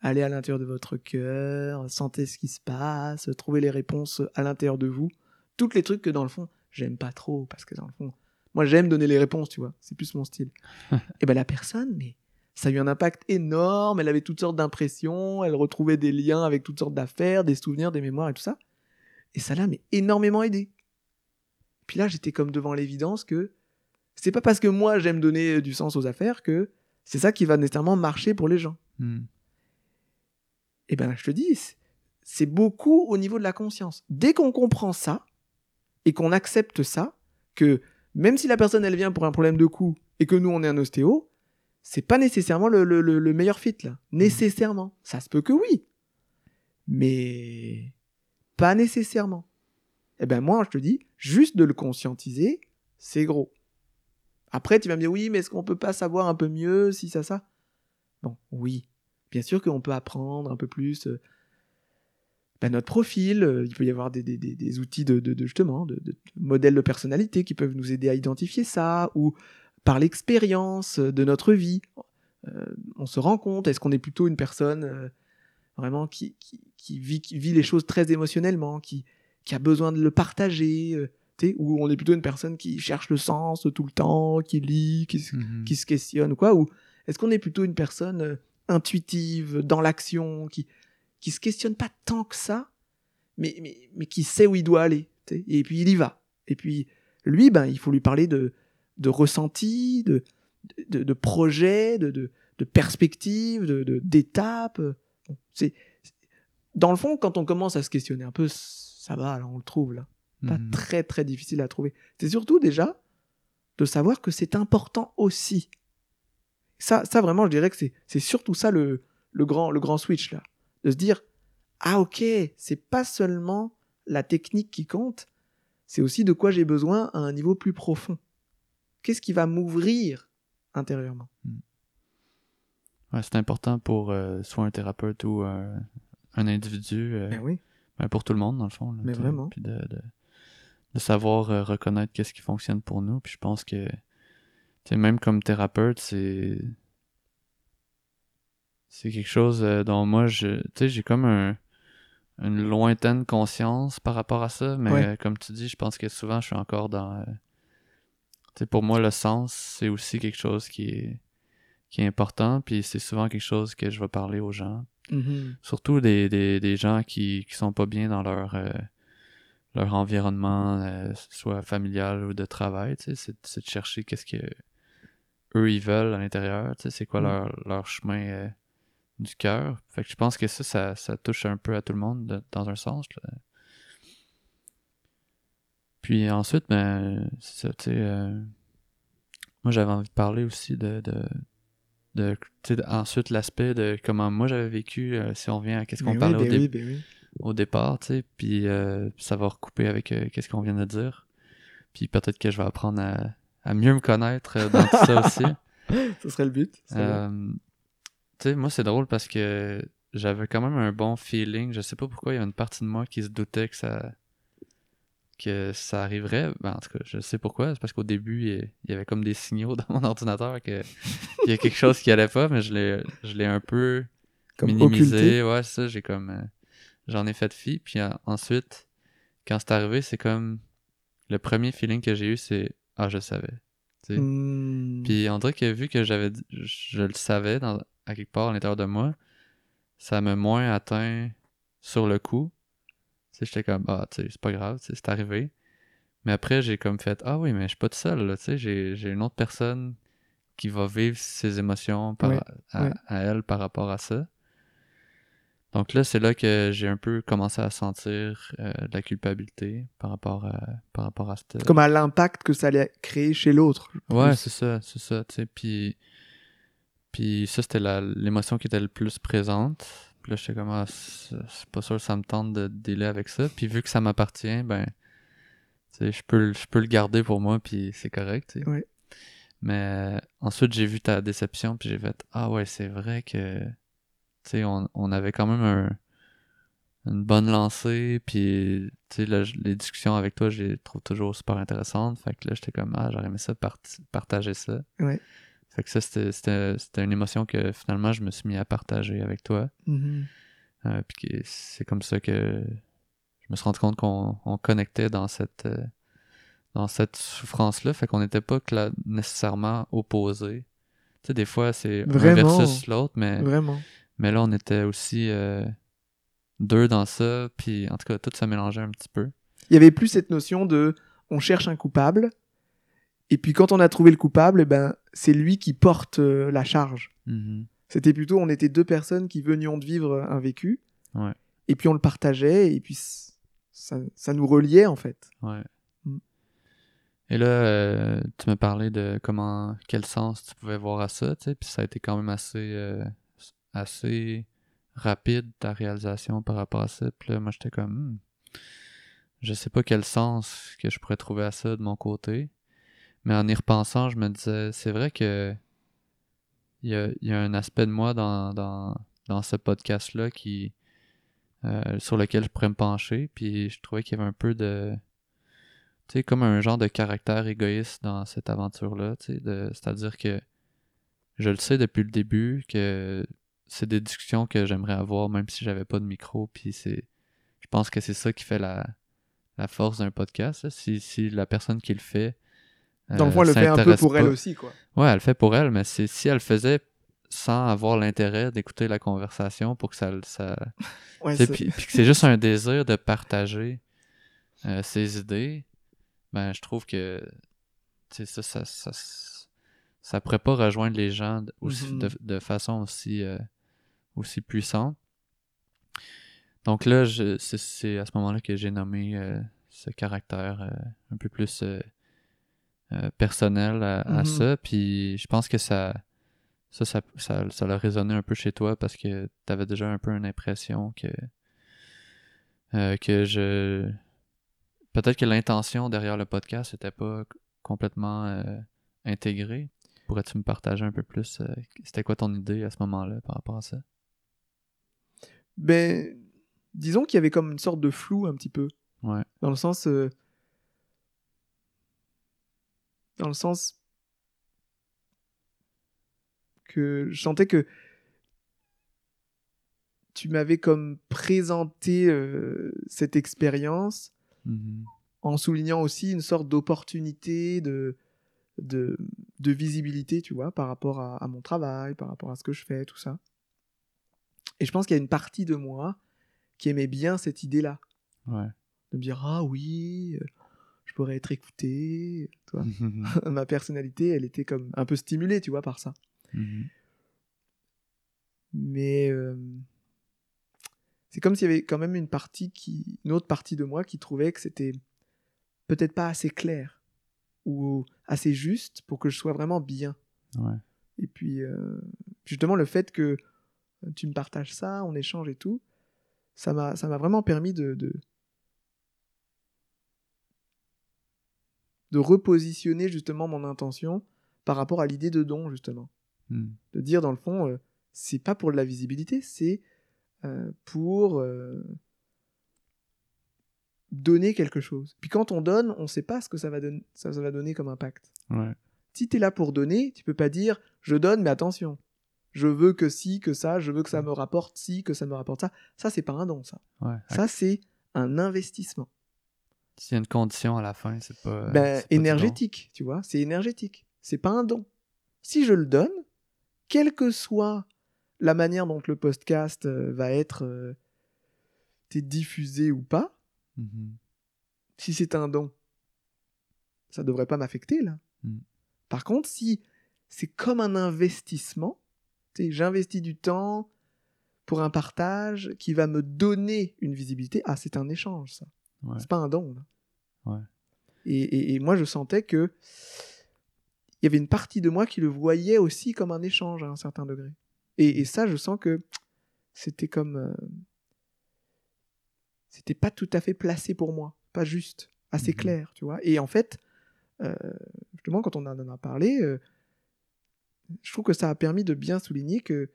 Allez à l'intérieur de votre cœur, sentez ce qui se passe, trouvez les réponses à l'intérieur de vous. Toutes les trucs que dans le fond, j'aime pas trop, parce que dans le fond, moi j'aime donner les réponses, tu vois, c'est plus mon style. et ben la personne, mais ça a eu un impact énorme, elle avait toutes sortes d'impressions, elle retrouvait des liens avec toutes sortes d'affaires, des souvenirs, des mémoires et tout ça. Et ça l'a mais énormément aidé. Puis là, j'étais comme devant l'évidence que c'est pas parce que moi j'aime donner du sens aux affaires que c'est ça qui va nécessairement marcher pour les gens. Mhm. Eh ben, je te dis, c'est- beaucoup au niveau de la conscience. Dès qu'on comprend ça et qu'on accepte ça, que même si la personne elle vient pour un problème de cou et que nous on est un ostéo, c'est pas nécessairement le, le- le- le meilleur fit là. Nécessairement. Ça se peut que oui. Mais pas nécessairement. Eh ben moi je te dis, juste de le conscientiser, c'est gros. Après tu vas me dire oui, mais est-ce qu'on peut pas savoir un peu mieux si ça ça? Bon, oui. Bien sûr qu'on peut apprendre un peu plus euh, ben, notre profil. euh, il peut y avoir des, outils de, de- justement de, modèles de personnalité qui peuvent nous aider à identifier ça, ou par l'expérience de notre vie, euh, on se rend compte. Est-ce qu'on est plutôt une personne vraiment qui, vit, les choses très émotionnellement, qui a besoin de le partager, euh, sais, ou on est plutôt une personne qui cherche le sens tout le temps, qui lit, qui, se- Mhm. qui se questionne ou quoi Ou est-ce qu'on est plutôt une personne euh, intuitive, dans l'action, qui qui se questionne pas tant que ça, mais, mais, mais qui sait où il doit aller Et puis il y va. Et puis lui, ben, il faut lui parler de, de ressenti, de, de, de projet, de, de, de perspective, de, d'étapes. Bon, c'est, dans le fond, quand on commence à se questionner un peu, ça va, là, on le trouve là pas Mhm. très très difficile à trouver. C'est surtout déjà de savoir que c'est important aussi. Ça, ça vraiment, je dirais que c'est, surtout ça le, le, grand, le grand switch là. De se dire, ah ok, c'est pas seulement la technique qui compte, c'est aussi de quoi j'ai besoin à un niveau plus profond. Qu'est-ce qui va m'ouvrir intérieurement Ouais, c'est important pour euh, soit un thérapeute ou un, un individu, euh, Ben oui. ben, pour tout le monde dans le fond. là, Mais vraiment. Puis de, de, de savoir euh, reconnaître qu'est-ce qui fonctionne pour nous. Puis je pense que, tu sais, même comme thérapeute, c'est c'est quelque chose euh, dont moi, je, tu sais, j'ai comme un, une lointaine conscience par rapport à ça. Mais Ouais. euh, comme tu dis, je pense que souvent, je suis encore dans. euh, tu sais, pour moi, le sens, c'est aussi quelque chose qui est qui est important, puis c'est souvent quelque chose que je vais parler aux gens. Mhm. Surtout des, des, des gens qui, qui sont pas bien dans leur, euh, leur environnement, euh, soit familial ou de travail, tu sais, c'est, de chercher qu'est-ce que eux ils veulent à l'intérieur, tu sais, c'est quoi Mm. leur, leur chemin euh, du cœur. Fait que je pense que ça, ça, ça touche un peu à tout le monde de- dans un sens. là. Puis ensuite, ben, c'est ça, tu sais, euh, moi j'avais envie de parler aussi de, de, ensuite l'aspect de comment moi j'avais vécu, euh, si on revient à qu'est-ce qu'on Ben parlait au, ben dé- oui, ben oui. Au départ, tu sais, puis euh, ça va recouper avec euh, qu'est-ce qu'on vient de dire. Puis peut-être que je vais apprendre à, à mieux me connaître euh, dans tout ça aussi. Ce serait le but. Euh, tu sais, moi, c'est drôle parce que j'avais quand même un bon feeling. Je sais pas pourquoi il y a une partie de moi qui se doutait que ça que ça arriverait. Ben, en tout cas, je sais pourquoi. C'est parce qu'au début, il y avait comme des signaux dans mon ordinateur qu'il y a quelque chose qui allait pas, mais je l'ai, je l'ai un peu Comme minimisé. occulté. Ouais, ça, j'ai comme. J'en ai fait fi. Puis euh, ensuite, quand c'est arrivé, c'est comme. Le premier feeling que j'ai eu, c'est Ah, je savais. Hmm. Puis on dirait que vu que j'avais je, le savais dans, à quelque part à l'intérieur de moi, ça m'a moins atteint sur le coup. J'étais comme ah, c'est pas grave, c'est arrivé. Mais après, j'ai comme fait ah oui, mais je suis pas tout seul, là, tu sais, j'ai, une autre personne qui va vivre ses émotions par, à elle par rapport à ça. Donc là, c'est là que j'ai un peu commencé à sentir euh, de la culpabilité par rapport à, par rapport à cette, Comme à l'impact que ça allait créer chez l'autre. Ouais, c'est ça, c'est ça, tu sais. Puis, puis ça, c'était la- l'émotion qui était le plus présente. Puis là, j'étais comme, ah, c'est pas sûr que ça me tente de dealer avec ça. Puis vu que ça m'appartient, ben, tu sais, je peux, le- je peux le garder pour moi, puis c'est correct, tu sais. Ouais. Mais ensuite, j'ai vu ta déception, puis j'ai fait, ah ouais, c'est vrai que, on, on avait quand même un, une bonne lancée, puis, les discussions avec toi, je les trouve toujours super intéressantes. Fait que là, j'étais comme, ah, j'aurais aimé ça, partager ça. Ouais. Fait que ça, c'était- une émotion que finalement, je me suis mis à partager avec toi. Mhm. Euh, puis c'est comme ça que je me suis rendu compte qu'on on connectait dans cette euh, dans cette souffrance-là. Fait qu'on n'était pas nécessairement opposés. Tu sais, des fois, c'est un versus l'autre, mais, Vraiment. Mais là, on était aussi euh, deux dans ça. Puis en tout cas, tout se mélangeait un petit peu. Il y avait plus cette notion de on cherche un coupable. Et puis quand on a trouvé le coupable, eh ben, c'est lui qui porte euh, la charge. Mhm. C'était plutôt, on était deux personnes qui venions de vivre un vécu. Ouais. Et puis on le partageait, et puis ça, ça nous reliait en fait. Ouais. Mm. Et là, euh, tu me parlais de comment, quel sens tu pouvais voir à ça, tu sais, puis ça a été quand même assez, euh, assez rapide ta réalisation par rapport à ça. Puis là, moi, j'étais comme, Hmm, je sais pas quel sens que je pourrais trouver à ça de mon côté. Mais en y repensant, je me disais, c'est vrai que il y a, un aspect de moi dans, dans, dans ce podcast-là qui, euh, sur lequel je pourrais me pencher. Puis je trouvais qu'il y avait un peu de. Tu sais, comme un genre de caractère égoïste dans cette aventure-là. tu sais, C'est-à-dire que je le sais depuis le début que c'est des discussions que j'aimerais avoir même si j'avais pas de micro. Puis c'est. Je pense que c'est ça qui fait la, la force d'un podcast. là. Si, si la personne qui le fait. Dans le euh, fond, elle le fait un peu pour elle aussi, quoi. Ouais, elle le fait pour elle, mais c'est si elle le faisait sans avoir l'intérêt d'écouter la conversation pour que ça, ça, Ouais, puis, puis que c'est juste un désir de partager euh, ses idées, ben je trouve que tu sais, ça, ça, ça, ça pourrait pas rejoindre les gens de, Mhm. de, de façon aussi, euh, aussi puissante. Donc là, c'est- à ce moment-là que j'ai nommé euh, ce caractère euh, un peu plus euh, personnel à, à Mhm. ça. Puis je pense que ça, ça, ça, ça, ça a résonné un peu chez toi parce que tu avais déjà un peu une impression que, que je. Peut-être que l'intention derrière le podcast n'était pas complètement intégrée. Pourrais-tu me partager un peu plus C'était quoi ton idée à ce moment-là par rapport à ça? Ben, disons qu'il y avait comme une sorte de flou un petit peu. Ouais. Dans le sens. euh, Dans le sens. Que je sentais que. Tu m'avais comme présenté euh, cette expérience Mhm. en soulignant aussi une sorte d'opportunité, de, de, de visibilité, tu vois, par rapport à, à mon travail, par rapport à ce que je fais, tout ça. Et je pense qu'il y a une partie de moi qui aimait bien cette idée-là, Ouais. de me dire ah oui, euh, je pourrais être écouté, tu vois. Mhm. Ma personnalité, elle était comme un peu stimulée, tu vois, par ça. Mhm. Mais euh, c'est comme s'il y avait quand même une partie qui, une autre partie de moi qui trouvait que c'était peut-être pas assez clair ou assez juste pour que je sois vraiment bien. Ouais. Et puis euh, justement le fait que tu me partages ça, on échange et tout, ça m'a ça m'a vraiment permis de, de de repositionner justement mon intention par rapport à l'idée de don justement Mhm. de dire dans le fond, euh, c'est pas pour de la visibilité, c'est euh, pour euh, donner quelque chose. Puis quand on donne, on sait pas ce que ça va, don- ça, ça va donner comme impact. Ouais. Si tu es là pour donner, tu peux pas dire je donne, mais attention, je veux que si, que ça, je veux que ça me rapporte ci, que ça me rapporte ça. Ça, c'est pas un don, ça. Ouais. Ça, c'est un investissement. S'il y a une condition à la fin, c'est pas. Ben, pas énergétique, tu vois, c'est énergétique. C'est pas un don. Si je le donne, quelle que soit la manière dont le podcast euh, va être euh, diffusé ou pas, Mhm. si c'est un don, ça devrait pas m'affecter là. Mm. Par contre, si c'est comme un investissement, j'investis du temps pour un partage qui va me donner une visibilité, ah c'est un échange ça. Ouais. C'est pas un don. Ouais. Et, et- et moi je sentais que il y avait une partie de moi qui le voyait aussi comme un échange à un certain degré. Et, et ça, je sens que c'était comme euh, c'était pas tout à fait placé pour moi, pas juste, assez Mhm. clair, tu vois. Et en fait, euh, justement, quand on en a parlé, euh, je trouve que ça a permis de bien souligner que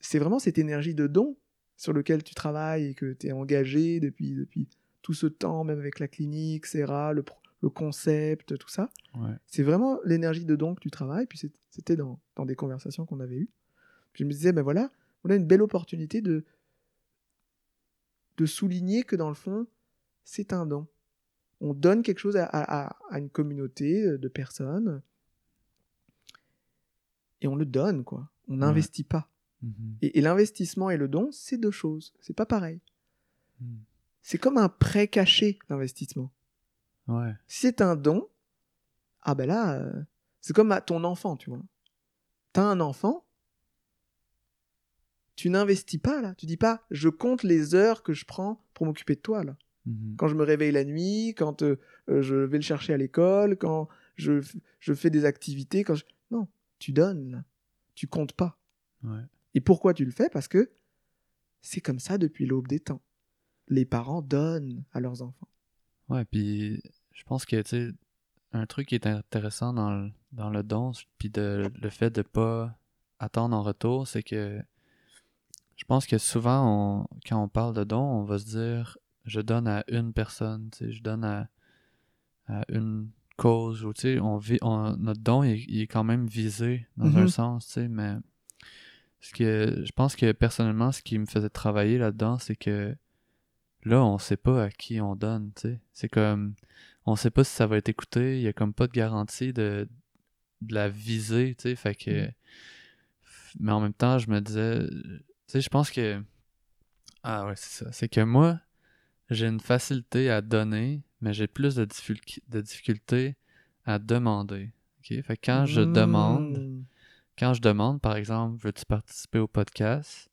c'est vraiment cette énergie de don sur lequel tu travailles et que tu es engagé depuis, depuis tout ce temps, même avec la clinique, Serra, le, le concept, tout ça. Ouais. C'est vraiment l'énergie de don que tu travailles. Puis c'était dans, dans des conversations qu'on avait eues. Puis je me disais, ben voilà, on a une belle opportunité de, de souligner que dans le fond, c'est un don. On donne quelque chose à- à une communauté de personnes et on le donne, quoi. On Ouais. n'investit pas. Mhm. Et, et l'investissement et le don, c'est deux choses. C'est pas pareil. Mhm. C'est comme un prêt caché, l'investissement. Ouais. Si c'est un don, ah ben là, euh, c'est comme à ton enfant, tu vois. T'as un enfant, tu n'investis pas là. Tu dis pas, je compte les heures que je prends pour m'occuper de toi là. Mhm. Quand je me réveille la nuit, quand euh, euh, je vais le chercher à l'école, quand je, je fais des activités, quand je... non, tu donnes. Tu comptes pas. Ouais. Et pourquoi tu le fais? Parce que c'est comme ça depuis l'aube des temps. Les parents donnent à leurs enfants. Ouais, puis je pense que, tu sais, un truc qui est intéressant dans le, dans le don, puis de, le fait de pas attendre en retour, c'est que je pense que souvent, on, quand on parle de don, on va se dire je donne à une personne, tu sais, je donne à, à une cause, ou tu sais, on vit, on- notre don, il, il est quand même visé dans un sens, tu sais, mais ce que je pense que personnellement, ce qui me faisait travailler là-dedans, c'est que là, on sait pas à qui on donne, tu sais. C'est comme, on sait pas si ça va être écouté, il y a comme pas de garantie de, de la visée, tu sais, fait que... Mm. Mais en même temps, je me disais, tu sais, je pense que... Ah ouais, c'est ça. C'est que moi, j'ai une facilité à donner, mais j'ai plus de, difficulté de difficulté à demander? Fait que quand je demande Mmh. quand je demande, par exemple, veux-tu participer au podcast,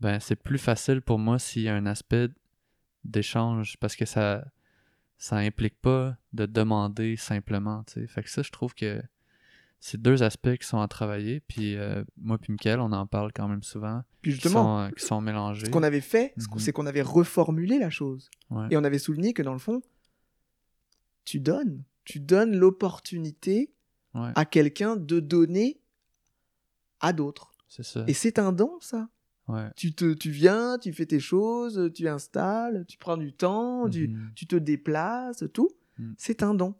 ben c'est plus facile pour moi s'il y a un aspect d'échange parce que ça ça implique pas de demander simplement. Fait que ça, je trouve que c'est deux aspects qui sont à travailler. Puis euh, moi puis Mickaël, on en parle quand même souvent, Puis qui justement, sont, euh, qui sont mélangés. ce qu'on avait fait, Mhm. c'est qu'on avait reformulé la chose. Ouais. Et on avait souligné que dans le fond, tu donnes. Tu donnes l'opportunité Ouais, à quelqu'un de donner à d'autres. c'est ça. Et c'est un don, ça. Ouais. Tu, te, tu viens, tu fais tes choses, tu installes, tu prends du temps, tu, Mhm. tu te déplaces, tout. Mhm. C'est un don.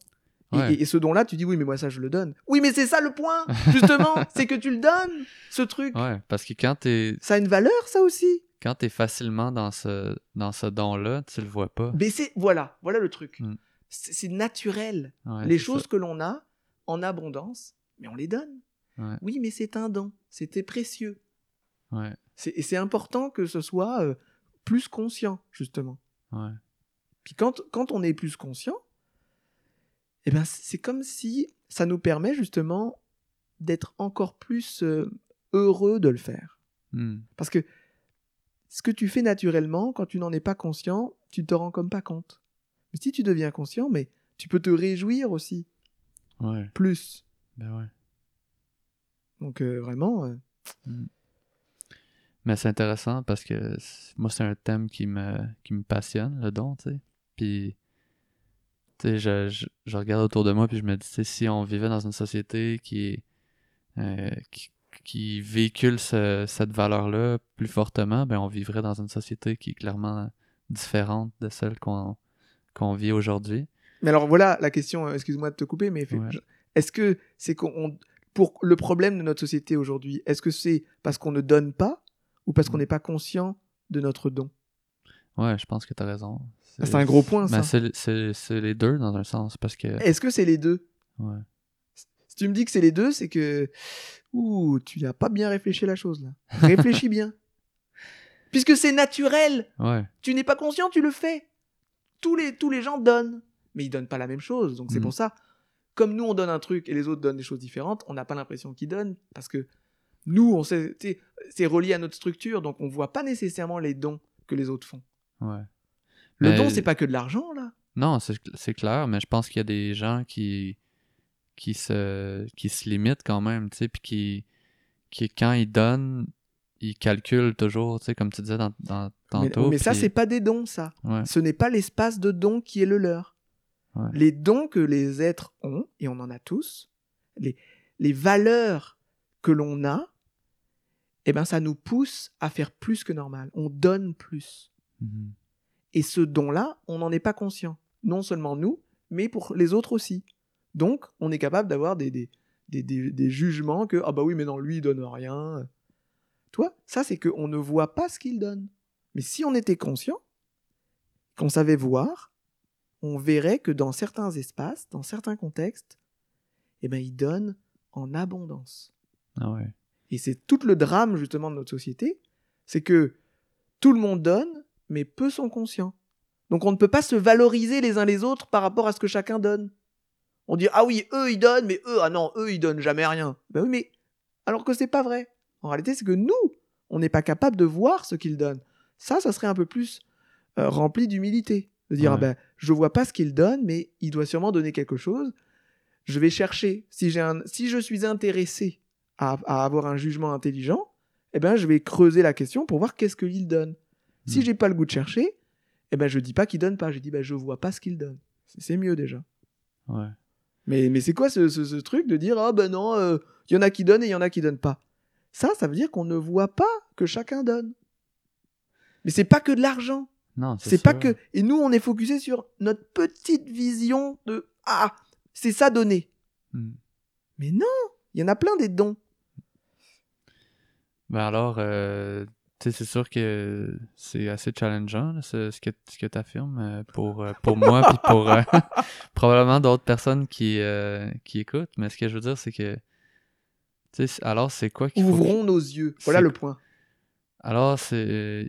Et, Ouais. et- et ce don-là, tu dis oui, mais moi ça je le donne. Oui, mais c'est ça le point, justement, c'est que tu le donnes, ce truc. Ouais, parce que quand t'es Ça a une valeur, ça aussi. quand t'es facilement dans ce dans ce don-là, tu le vois pas. Mais c'est voilà, voilà le truc. Mm. C'est naturel. Ouais, les choses ça. que l'on a en abondance, mais on les donne. Ouais. Oui, mais c'est un don. C'était précieux. Ouais, Et c'est important que ce soit euh, plus conscient, justement. Puis quand, quand on est plus conscient, eh ben c'est comme si ça nous permet justement d'être encore plus euh, heureux de le faire. Hmm. Parce que ce que tu fais naturellement, quand tu n'en es pas conscient, tu ne te rends comme pas compte. Mais si tu deviens conscient, mais tu peux te réjouir aussi, Ouais, plus. ben ouais. Donc euh, vraiment, euh, Mais c'est intéressant parce que moi, c'est un thème qui me, qui me passionne, le don, tu sais. Puis, tu sais, je, je, je regarde autour de moi puis je me dis, tu sais, si on vivait dans une société qui, euh, qui, qui véhicule ce- cette valeur-là plus fortement, ben on vivrait dans une société qui est clairement différente de celle qu'on qu'on vit aujourd'hui. Mais alors voilà la question, euh, excuse-moi de te couper, mais Ouais. est-ce que c'est qu'on. Pour le problème de notre société aujourd'hui, est-ce que c'est parce qu'on ne donne pas ou parce Mm. qu'on n'est pas conscient de notre don? Ouais, je pense que tu as raison. C'est un gros point, ça. c'est les deux dans un sens, parce que... Est-ce que c'est les deux? Ouais. Si tu me dis que c'est les deux, c'est que. Ouh, tu n'as pas bien réfléchi la chose là. Réfléchis bien. Puisque c'est naturel. Ouais. Tu n'es pas conscient, tu le fais. Tous les, tous les gens donnent. Mais ils donnent pas la même chose. Donc c'est Mhm. pour ça. Comme nous, on donne un truc et les autres donnent des choses différentes, on n'a pas l'impression qu'ils donnent. Parce que nous, on sait, c'est relié à notre structure. Donc on voit pas nécessairement les dons que les autres font. Ouais. Le Mais- don, c'est pas que de l'argent, là. Non, c'est clair, mais je pense qu'il y a des gens qui qui se qui se limitent quand même, tu sais, puis qui qui quand ils donnent, ils calculent toujours, tu sais, comme tu disais dans, dans tantôt. mais ça, puis- c'est pas des dons, ça. ouais, Ce n'est pas l'espace de don qui est le leur. Ouais. Les dons que les êtres ont, et on en a tous, les, les valeurs que l'on a, eh ben, ça nous pousse à faire plus que normal. On donne plus. Mhm. Et ce don-là, on n'en est pas conscient. Non seulement nous, mais pour les autres aussi. Donc, on est capable d'avoir des, des, des, des- des jugements que, ah bah oui, mais non, lui, il donne rien. Toi, ça, c'est qu'on ne voit pas ce qu'il donne. Mais si on était conscient, qu'on savait voir, on verrait que dans certains espaces, dans certains contextes, eh ben, il donne en abondance. Ah ouais. Et c'est tout le drame justement de notre société, c'est que tout le monde donne, mais peu sont conscients. Donc on ne peut pas se valoriser les uns les autres par rapport à ce que chacun donne. On dit ah oui eux ils donnent, mais eux ah non eux ils donnent jamais rien. Ben oui mais alors que c'est pas vrai. En réalité c'est que nous on n'est pas capable de voir ce qu'ils donnent. Ça ça serait un peu plus euh, rempli d'humilité, de dire Ouais. ah ben je vois pas ce qu'il donne, mais il doit sûrement donner quelque chose. Je vais chercher si j'ai un si je suis intéressé à, à avoir un jugement intelligent, eh ben, je vais creuser la question pour voir qu'est-ce qu'il donne. Si Hmm. j'ai pas le goût de chercher, eh ben, je dis pas qu'il donne pas, je dis ben, je vois pas ce qu'il donne. C'est c'est mieux déjà. Ouais. Mais, mais c'est quoi ce, ce- ce truc de dire ah ben non, euh, il y en a qui donnent et il y en a qui donnent pas? Ça, ça veut dire qu'on ne voit pas que chacun donne. Mais c'est pas que de l'argent. Non, C'est pas que. Et nous, on est focusé sur notre petite vision de ah, c'est ça donner. Mhm. Mais non, il y en a plein des dons. Ben alors, euh, tu sais, c'est sûr que c'est assez challengeant, là, ce, ce que, ce que tu affirmes pour, euh, pour moi, puis pour euh, probablement d'autres personnes qui, euh, qui écoutent. Mais ce que je veux dire, c'est que, alors c'est quoi qu'il faut... Ouvrons nos yeux. Voilà le point. Alors, c'est...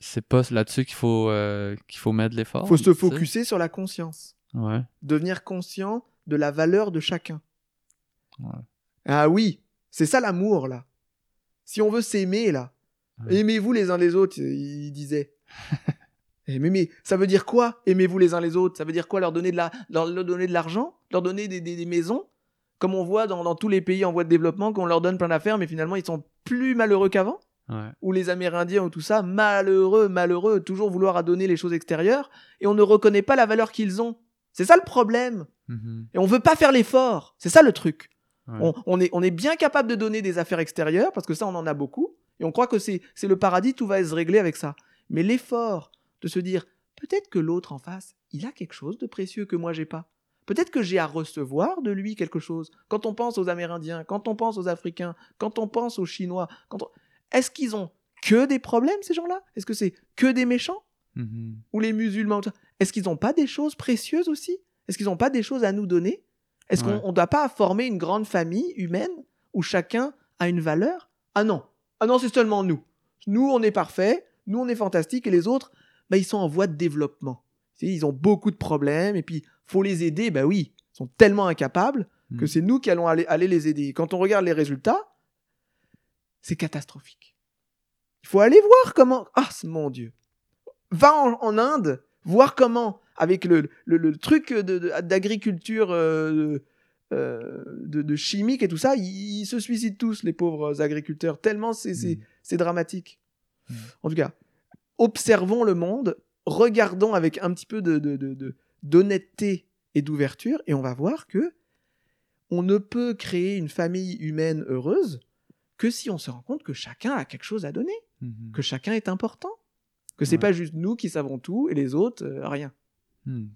C'est pas là-dessus qu'il faut, euh, qu'il faut mettre l'effort. faut se focuser sur la conscience. Ouais. Devenir conscient de la valeur de chacun. Ouais. Ah oui, c'est ça l'amour, là. Si on veut s'aimer, là. Ouais. Aimez-vous les uns les autres, il disait. Eh, mais, mais ça veut dire quoi Aimez-vous les uns les autres? Ça veut dire quoi Leur donner de la, leur, leur donner de l'argent? Leur donner des, des- des maisons? Comme on voit dans, dans tous les pays en voie de développement, qu'on leur donne plein d'affaires, mais finalement ils sont plus malheureux qu'avant? Ouais. ou les Amérindiens ou tout ça, malheureux, malheureux, toujours vouloir à donner les choses extérieures, et on ne reconnaît pas la valeur qu'ils ont. C'est ça le problème. Mhm. Et on veut pas faire l'effort. C'est ça le truc. Ouais. On, on est, on est bien capable de donner des affaires extérieures, parce que ça, on en a beaucoup, et on croit que c'est c'est le paradis, tout va se régler avec ça. Mais l'effort de se dire, peut-être que l'autre en face, il a quelque chose de précieux que moi j'ai pas. Peut-être que j'ai à recevoir de lui quelque chose. Quand on pense aux Amérindiens, quand on pense aux Africains, quand on pense aux Chinois, quand on- est-ce qu'ils ont que des problèmes, ces gens-là? Est-ce que c'est que des méchants? Mhm. Ou les musulmans Est-ce qu'ils n'ont pas des choses précieuses aussi? Est-ce qu'ils n'ont pas des choses à nous donner? Est-ce Ouais. qu'on ne doit pas former une grande famille humaine où chacun a une valeur? Ah non Ah non, c'est seulement nous. Nous, on est parfait, nous, on est fantastique, et les autres, bah, ils sont en voie de développement. Ils ont beaucoup de problèmes, et puis, faut les aider, bah oui, ils sont tellement incapables que Mhm. c'est nous qui allons aller, aller les aider. Quand on regarde les résultats, c'est catastrophique. Il faut aller voir comment. Ah, mon Dieu. Va en, en Inde, voir comment, avec le, le- le truc de- de- d'agriculture, euh, euh, de, de chimique et tout ça, ils, ils se suicident tous, les pauvres agriculteurs, tellement c'est c'est dramatique. Mhm. En tout cas, observons le monde, regardons avec un petit peu d'honnêteté et d'ouverture, et on va voir que on ne peut créer une famille humaine heureuse que si on se rend compte que chacun a quelque chose à donner, Mhm. que chacun est important. Que c'est Ouais. pas juste nous qui savons tout et les autres, euh, rien. Hmm.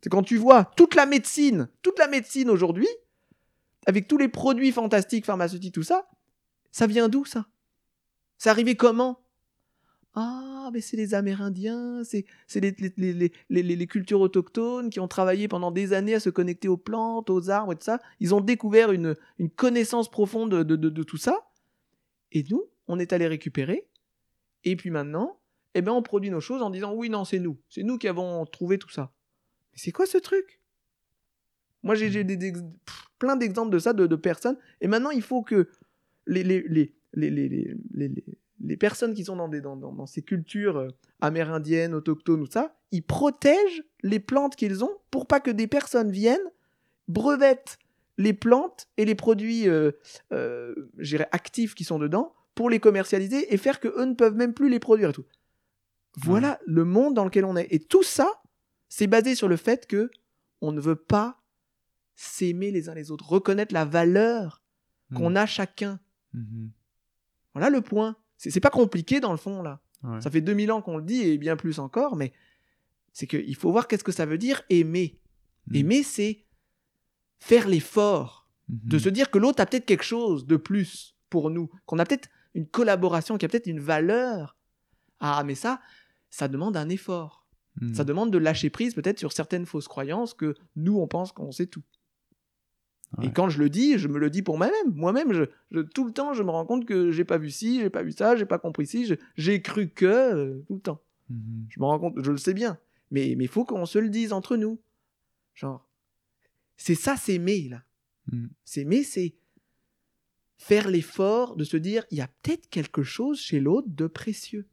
C'est quand tu vois toute la médecine, toute la médecine aujourd'hui, avec tous les produits fantastiques, pharmaceutiques, tout ça, ça vient d'où ça? C'est arrivé comment? Ah, mais c'est les Amérindiens, c'est les, les, les, les, les- les cultures autochtones qui ont travaillé pendant des années à se connecter aux plantes, aux arbres et tout ça. Ils ont découvert une, une connaissance profonde de, de, de- de tout ça. Et nous, on est allé récupérer. Et puis maintenant, eh ben, on produit nos choses en disant oui, non, c'est nous. C'est nous qui avons trouvé tout ça. Mais c'est quoi ce truc? Moi, j'ai plein d'exemples de ça, de, personnes. Et maintenant, il faut que les, les, les, les, les, personnes qui sont dans, dans ces cultures euh, amérindiennes, autochtones, ou ça, ils protègent les plantes qu'ils ont pour pas que des personnes viennent, brevettent les plantes et les produits euh, euh, actifs qui sont dedans pour les commercialiser et faire que eux ne peuvent même plus les produire et tout. Voilà le monde dans lequel on est. Et tout ça, c'est basé sur le fait que on ne veut pas s'aimer les uns les autres, reconnaître la valeur qu'on Hmm. a chacun. Mhm. Voilà le point. C'est pas compliqué dans le fond là. Ouais. Ça fait 2000 ans qu'on le dit et bien plus encore, mais c'est qu'il faut voir qu'est-ce que ça veut dire aimer. Mm. Aimer, c'est faire l'effort de Mhm. se dire que l'autre a peut-être quelque chose de plus pour nous, qu'on a peut-être une collaboration, qu'il y a peut-être une valeur. Ah, mais ça, ça demande un effort. Hmm. Ça demande de lâcher prise peut-être sur certaines fausses croyances que nous, on pense qu'on sait tout. Et quand je le dis, je me le dis pour moi-même. Moi-même, je, je- tout le temps, je me rends compte que j'ai pas vu ci, j'ai pas vu ça, j'ai pas compris ci, j'ai cru que euh, tout le temps. Mhm. Je me rends compte, je le sais bien. Mais il faut qu'on se le dise entre nous. Genre, c'est ça, s'aimer, là. Mm. S'aimer, c'est faire l'effort de se dire, il y a peut-être quelque chose chez l'autre de précieux.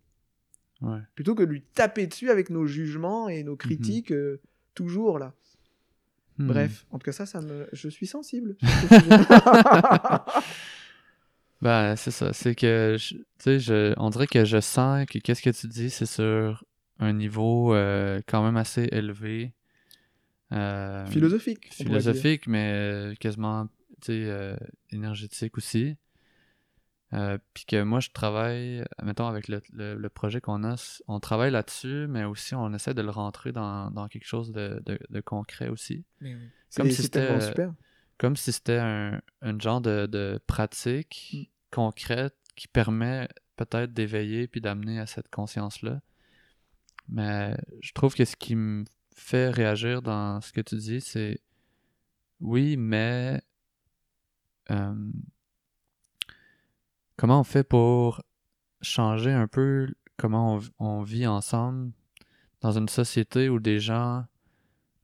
Ouais. Plutôt que de lui taper dessus avec nos jugements et Mhm. nos critiques, euh, toujours, là. Hmm. Bref, en tout cas, ça, ça me... je suis sensible. Ben, c'est ça. C'est que, tu sais, je- on dirait que je sens que qu'est-ce que tu dis, c'est sur un niveau euh, quand même assez élevé. Euh, Philosophique. philosophique, mais euh, quasiment, tu sais, euh, énergétique aussi. Euh, Puis que moi, je travaille, mettons, avec le, le- le projet qu'on a, on travaille là-dessus, mais aussi on essaie de le rentrer dans, dans quelque chose de, de- de concret aussi. C'est Comme si c'était, euh, super. Comme si c'était un, un genre de, de pratique Mm. concrète qui permet peut-être d'éveiller puis d'amener à cette conscience-là. Mais je trouve que ce qui me fait réagir dans ce que tu dis, c'est oui, mais euh, comment on fait pour changer un peu comment on, vit ensemble dans une société où des gens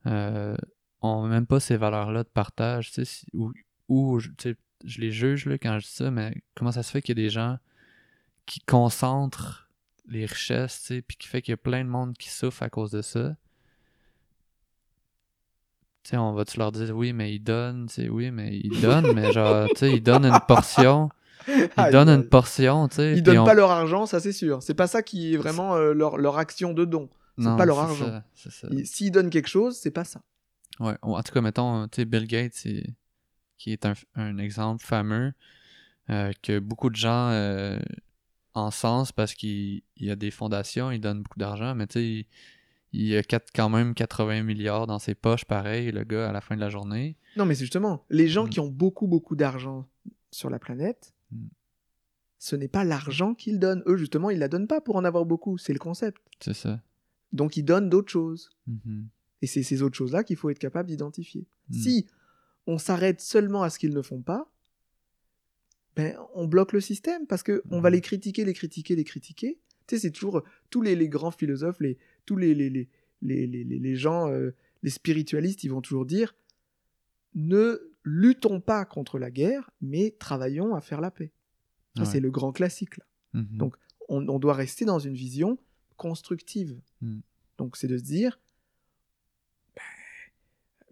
euh, ont même pas ces valeurs-là de partage, tu sais, ou, je les juge là, quand je dis ça, mais comment ça se fait qu'il y a des gens qui concentrent les richesses, tu sais, puis qui fait qu'il y a plein de monde qui souffre à cause de ça? Tu sais, on va-tu leur dire, oui, mais ils donnent, tu oui, mais ils donnent, mais genre, tu sais, ils donnent une portion, ils Ah, donnent ils- une portion, tu sais. Ils donnent on- pas leur argent, ça c'est sûr. C'est pas ça qui est vraiment euh, leur, leur action de don. c'est pas leur argent. S'ils donnent quelque chose, c'est pas ça. Ouais, ou en tout cas, mettons, tu sais, Bill Gates, qui est un, un exemple fameux, euh, que beaucoup de gens euh, encensent parce qu'il il y a des fondations, il donne beaucoup d'argent, mais tu sais, il, a quatre- quand même 80 milliards dans ses poches, pareil, le gars, à la fin de la journée. Non, mais c'est justement, les gens Mm. qui ont beaucoup, beaucoup d'argent sur la planète, Mm. ce n'est pas l'argent qu'ils donnent. Eux, justement, ils la donnent pas pour en avoir beaucoup. C'est le concept. C'est ça. Donc, ils donnent d'autres choses. Mhm. Et c'est ces autres choses-là qu'il faut être capable d'identifier. Mm. Si on s'arrête seulement à ce qu'ils ne font pas, ben, on bloque le système parce que on va les critiquer, les critiquer, les critiquer. Tu sais, c'est toujours tous les, les grands philosophes, les, tous les, les, les, les, les- gens, euh, les spiritualistes, ils vont toujours dire ne luttons pas contre la guerre, mais travaillons à faire la paix. Ça, Ouais. c'est le grand classique. Là. Mhm. Donc, on, on doit rester dans une vision constructive. Mm. Donc, c'est de se dire. ben,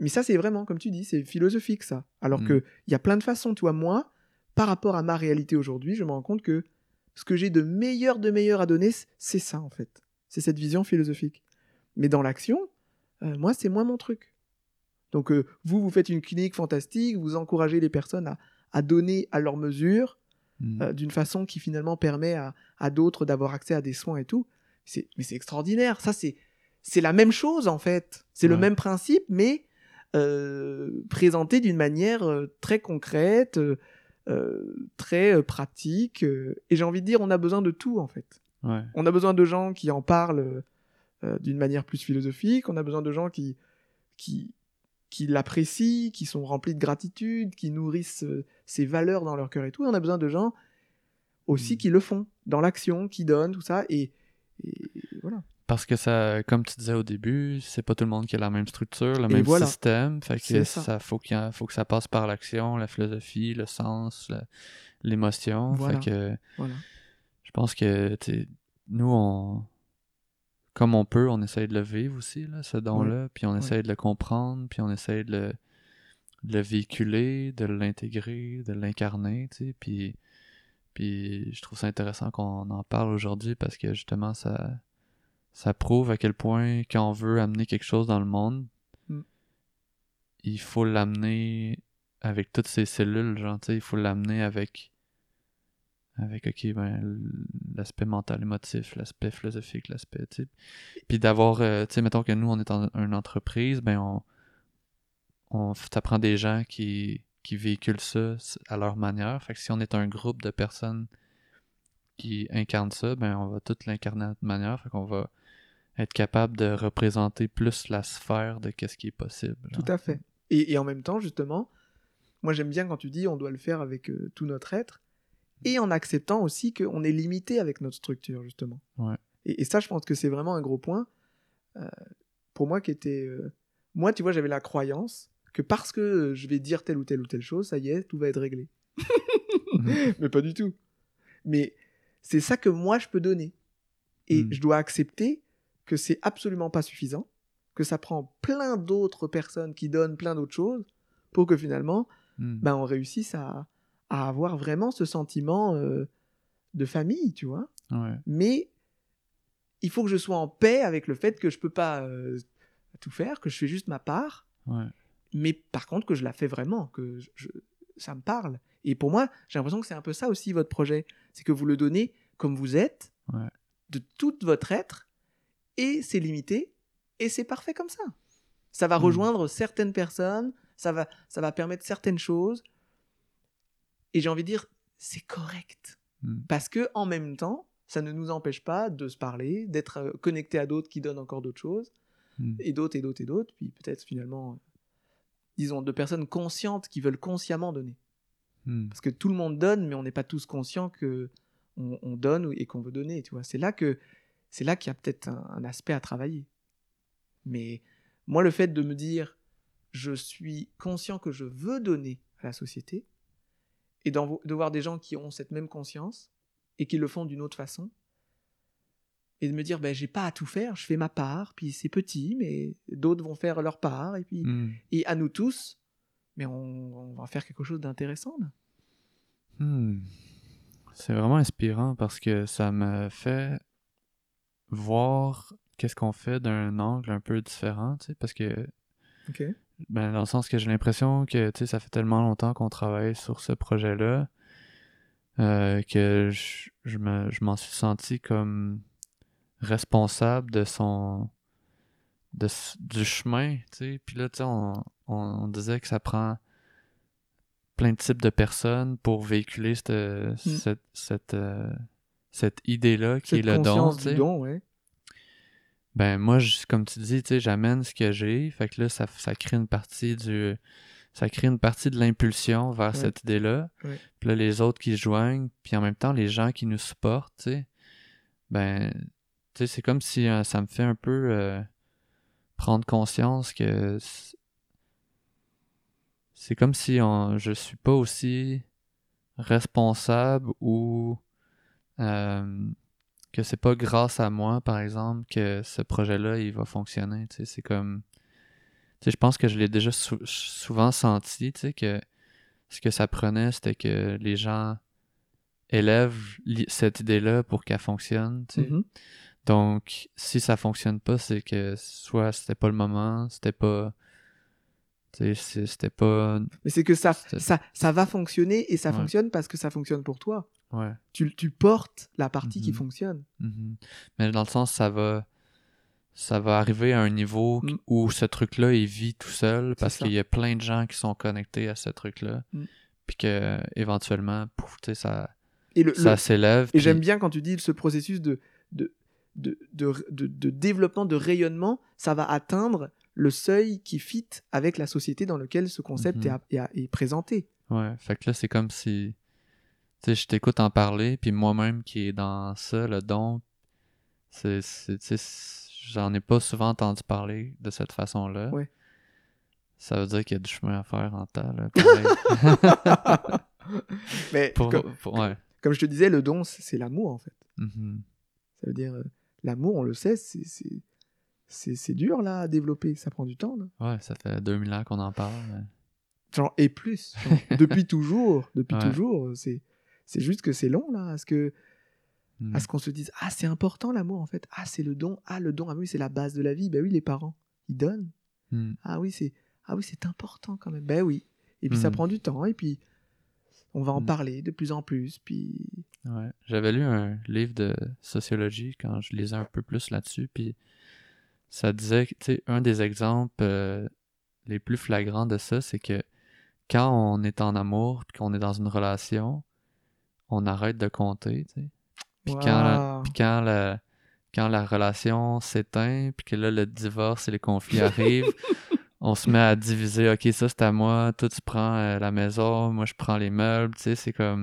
Mais ça, c'est vraiment, comme tu dis, c'est philosophique, ça. Alors Mm. que il y a plein de façons. Toi, moi, par rapport à ma réalité aujourd'hui, je me rends compte que ce que j'ai de meilleur, de meilleur à donner, c'est ça, en fait. C'est cette vision philosophique. Mais dans l'action, euh, moi, c'est moins mon truc. Donc, euh, vous, vous faites une clinique fantastique, vous encouragez les personnes à, à donner à leur mesure, Mhm. euh, d'une façon qui finalement permet à, à d'autres d'avoir accès à des soins et tout. Mais c'est extraordinaire. Ça, c'est, la même chose, en fait. C'est le même principe, mais présenté d'une manière très concrète, très pratique. et j'ai envie de dire, on a besoin de tout, en fait. Ouais. On a besoin de gens qui en parlent euh, d'une manière plus philosophique. On a besoin de gens qui, qui, qui l'apprécient, qui sont remplis de gratitude, qui nourrissent euh, ces valeurs dans leur cœur et tout. Et on a besoin de gens aussi Mm. qui le font, dans l'action, qui donnent, tout ça. Et, et voilà. Parce que ça, comme tu disais au début, c'est pas tout le monde qui a la même structure, le Et même voilà. système. Fait que ça, ça. faut qu'il faut que ça passe par l'action, la philosophie, le sens, l'émotion. Voilà. Fait que voilà. Je pense que nous, on comme on peut, on essaye de le vivre aussi, là, ce don-là, puis on essaye de le comprendre, puis on essaye de le, de le véhiculer, de l'intégrer, de l'incarner, tu sais, puis, puis je trouve ça intéressant qu'on en parle aujourd'hui parce que justement, ça, ça prouve à quel point quand on veut amener quelque chose dans le monde, Mm. il faut l'amener avec toutes ces cellules, genre, tu sais, il faut l'amener avec avec ok ben l'aspect mental émotif l'aspect philosophique l'aspect puis d'avoir euh, tu sais mettons que nous on est en une entreprise ben on on t'apprend des gens qui qui véhiculent ça à leur manière. Fait que si on est un groupe de personnes qui incarnent ça ben on va tout l'incarner à notre manière. Fait qu'on va être capable de représenter plus la sphère de qu'est-ce qui est possible Tout à fait. Et, et en même temps, justement, moi j'aime bien quand tu dis on doit le faire avec euh, tout notre être, et en acceptant aussi qu'on est limité avec notre structure, justement. Ouais. Et, et ça, je pense que c'est vraiment un gros point. euh, pour moi qui était... euh, Moi, tu vois, j'avais la croyance que parce que euh, je vais dire telle ou telle ou telle chose, ça y est, tout va être réglé. Mais pas du tout. Mais c'est ça que moi, je peux donner. Et Mm. je dois accepter que c'est absolument pas suffisant, que ça prend plein d'autres personnes qui donnent plein d'autres choses pour que finalement, Mm. ben, on réussisse à, à avoir vraiment ce sentiment euh, de famille, tu vois. ouais Mais il faut que je sois en paix avec le fait que je peux pas euh, tout faire, que je fais juste ma part, ouais mais par contre que je la fais vraiment, que je, ça me parle. Et pour moi, j'ai l'impression que c'est un peu ça aussi votre projet, c'est que vous le donnez comme vous êtes, Ouais. de tout votre être, et c'est limité, et c'est parfait comme ça. Ça va Mm. rejoindre certaines personnes, ça va, ça va permettre certaines choses, et j'ai envie de dire, c'est correct. Mm. Parce que en même temps, ça ne nous empêche pas de se parler, d'être euh, connecté à d'autres qui donnent encore d'autres choses, Mm. et d'autres et d'autres et d'autres, puis peut-être finalement, euh, disons, de personnes conscientes qui veulent consciemment donner. Mm. Parce que tout le monde donne, mais on n'est pas tous conscients que on, on donne et qu'on veut donner. Tu vois, c'est là que c'est là qu'il y a peut-être un, un aspect à travailler. Mais moi, le fait de me dire, je suis conscient que je veux donner à la société, et de voir des gens qui ont cette même conscience et qui le font d'une autre façon, et de me dire, ben, j'ai pas à tout faire, je fais ma part, puis c'est petit, mais d'autres vont faire leur part, et puis Mm. et à nous tous, mais on, on va faire quelque chose d'intéressant. Hmm. C'est vraiment inspirant parce que ça me fait voir qu'est-ce qu'on fait d'un angle un peu différent, tu sais, parce que. Ben, dans le sens que j'ai l'impression que, tu sais, ça fait tellement longtemps qu'on travaille sur ce projet-là euh, que je, je me, je m'en suis senti comme responsable de son, de, du chemin, tu sais, puis là, tu sais, on, on, on disait que ça prend plein de types de personnes pour véhiculer cette, cette, cette, euh, cette idée-là qui. Cette est le don. du don, ouais. Ben moi, je- comme tu dis, tu sais, j'amène ce que j'ai. Fait que là, ça, ça crée une partie du. Ça crée une partie de l'impulsion vers cette idée-là. Puis là, les autres qui se joignent, puis en même temps, les gens qui nous supportent, tu sais. Ben, tu sais, c'est comme si euh, ça me fait un peu euh, prendre conscience que c'est comme si on, je suis pas aussi responsable ou euh, que c'est pas grâce à moi, par exemple, que ce projet-là, il va fonctionner. Tu sais, c'est comme... Tu sais, je pense que je l'ai déjà sou- souvent senti, tu sais, que ce que ça prenait, c'était que les gens élèvent cette idée-là pour qu'elle fonctionne, tu sais. Mhm. Donc, si ça fonctionne pas, c'est que soit c'était pas le moment, c'était pas... Tu sais, c'est- c'était pas... Mais c'est que ça, ça, ça va fonctionner et ça Ouais. fonctionne parce que ça fonctionne pour toi. Ouais. Tu, tu portes la partie qui Mhm. fonctionne. Mhm. Mais dans le sens, ça va, ça va arriver à un niveau Mm. où ce truc-là, il vit tout seul parce qu'il y a plein de gens qui sont connectés à ce truc-là. Mm. Puis que, éventuellement, pouf, tu sais, ça, Et le, ça le- s'élève. Et puis- j'aime bien quand tu dis ce processus de, de, de, de, de- développement, de rayonnement, ça va atteindre le seuil qui fit avec la société dans laquelle ce concept Mhm. est, est présenté. Ouais, fait que là, c'est comme si. Tu sais, je t'écoute en parler, puis moi-même qui est dans ça, le don, c'est. J'en ai pas souvent entendu parler de cette façon-là. Ça veut dire qu'il y a du chemin à faire en temps, là. Mais Pour- comme, pour- ouais. comme je te disais, le don, c'est l'amour en fait. Mhm. Ça veut dire, euh, l'amour, on le sait, c'est- c'est c'est c'est dur là à développer, ça prend du temps. Là. Ouais, ça fait 2000 ans qu'on en parle. mais- Genre, et plus. genre, depuis toujours, depuis Ouais. toujours. C'est c'est juste que c'est long là, à ce que à ce qu'on se dise ah c'est important l'amour en fait, ah c'est le don, ah le don, ah oui c'est la base de la vie, bah oui les parents ils donnent, Mhm. ah oui c'est ah oui c'est important quand même, ben oui. Et puis ça Mhm. prend du temps et puis on va en parler de plus en plus, puis Ouais. J'avais lu un livre de sociologie quand je lisais un peu plus là-dessus, puis ça disait, que, tu sais, un des exemples euh, les plus flagrants de ça, c'est que quand on est en amour, puis qu'on est dans une relation, on arrête de compter, tu sais. Puis quand, la, puis quand la, quand la relation s'éteint, puis que là, le divorce et les conflits arrivent, on se met à diviser, ok, ça c'est à moi, toi tu prends euh, la maison, moi je prends les meubles, tu sais, c'est comme...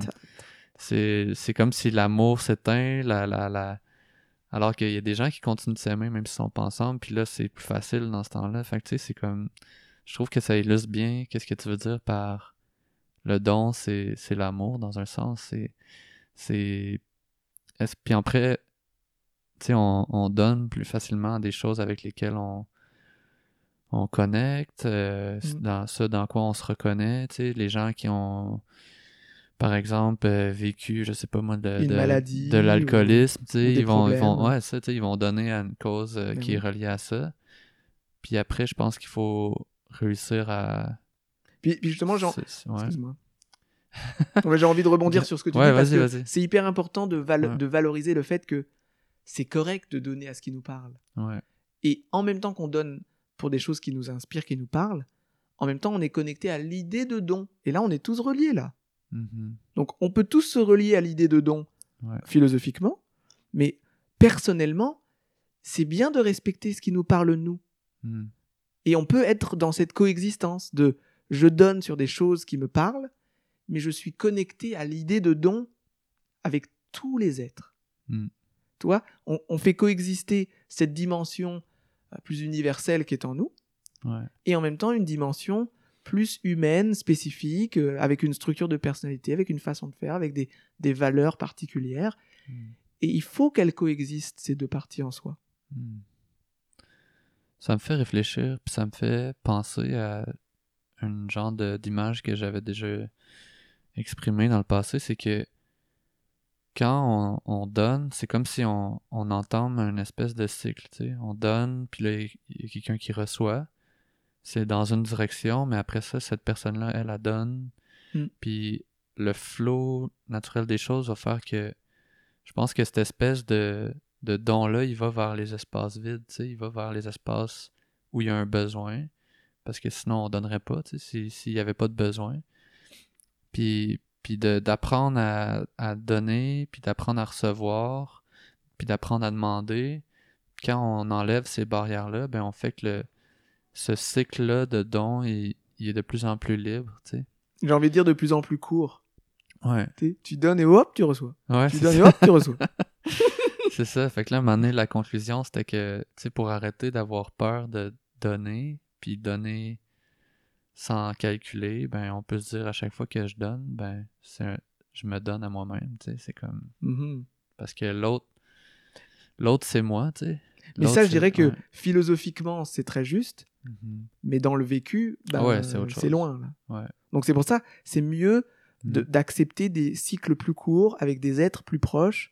C'est c'est comme si l'amour s'éteint, la, la, la... alors qu'il y a des gens qui continuent de s'aimer même s'ils sont pas ensemble, puis là c'est plus facile dans ce temps-là. Fait que tu sais, c'est comme... Je trouve que ça illustre bien qu'est-ce que tu veux dire par le don, c'est l'amour dans un sens. C'est... Puis après, tu sais, on, on donne plus facilement des choses avec lesquelles on on connecte, euh, Mm. dans ce dans quoi on se reconnaît, tu sais, les gens qui ont par exemple euh, vécu, je sais pas moi, de, de, maladie de l'alcoolisme, ils vont, ils vont, ouais, ça, tu sais, ils vont donner à une cause euh, Ben qui est reliée à ça. Puis après, je pense qu'il faut réussir à. Puis, puis justement, genre, ouais. Excuse-moi. J'ai envie de rebondir sur ce que tu Ouais, dis parce que c'est hyper important de, val- Ouais. de valoriser le fait que c'est correct de donner à ce qui nous parle. Et en même temps qu'on donne pour des choses qui nous inspirent, qui nous parlent, en même temps on est connecté à l'idée de don. Et là on est tous reliés là. Mhm. Donc on peut tous se relier à l'idée de don philosophiquement, mais personnellement, c'est bien de respecter ce qui nous parle nous. Mhm. Et on peut être dans cette coexistence de je donne sur des choses qui me parlent, mais je suis connecté à l'idée de don avec tous les êtres. Mm. Tu vois, on, on fait coexister cette dimension euh, plus universelle qui est en nous, Ouais. et en même temps une dimension plus humaine, spécifique, euh, avec une structure de personnalité, avec une façon de faire, avec des, des valeurs particulières. Mm. Et il faut qu'elles coexistent, ces deux parties en soi. Hmm. Ça me fait réfléchir, puis ça me fait penser à un genre d'image que j'avais déjà exprimée dans le passé, c'est que quand on, on donne, c'est comme si on, on entame une espèce de cycle, tu sais. On donne, puis là, il y a quelqu'un qui reçoit. C'est dans une direction, mais après ça, cette personne-là, elle la donne. Mm. Puis le flow naturel des choses va faire que je pense que cette espèce de, de don-là, il va vers les espaces vides, tu sais, il va vers les espaces où il y a un besoin, parce que sinon on donnerait pas, tu sais, si- s'il n'y avait pas de besoin. Puis, puis d'apprendre à, à donner, puis d'apprendre à recevoir, puis d'apprendre à demander. Quand on enlève ces barrières-là, ben on fait que le, ce cycle-là de dons, il, il est de plus en plus libre, tu sais. J'ai envie de dire de plus en plus court. Ouais. Tu donnes et hop, tu reçois. Ouais, Tu donnes et hop, tu reçois. C'est ça. Fait que là, à un moment donné, la conclusion, c'était que, tu sais, pour arrêter d'avoir peur de donner, puis donner sans calculer, ben, on peut se dire à chaque fois que je donne, ben, un- je me donne à moi-même, tu sais. C'est comme. Mhm. Parce que l'autre, l'autre, c'est moi, tu sais. Mais ça, je dirais que ouais. philosophiquement, c'est très juste, Mhm. mais dans le vécu, ouais, c'est loin. Là. Ouais. Donc c'est pour ça, c'est mieux de- Mhm. d'accepter des cycles plus courts avec des êtres plus proches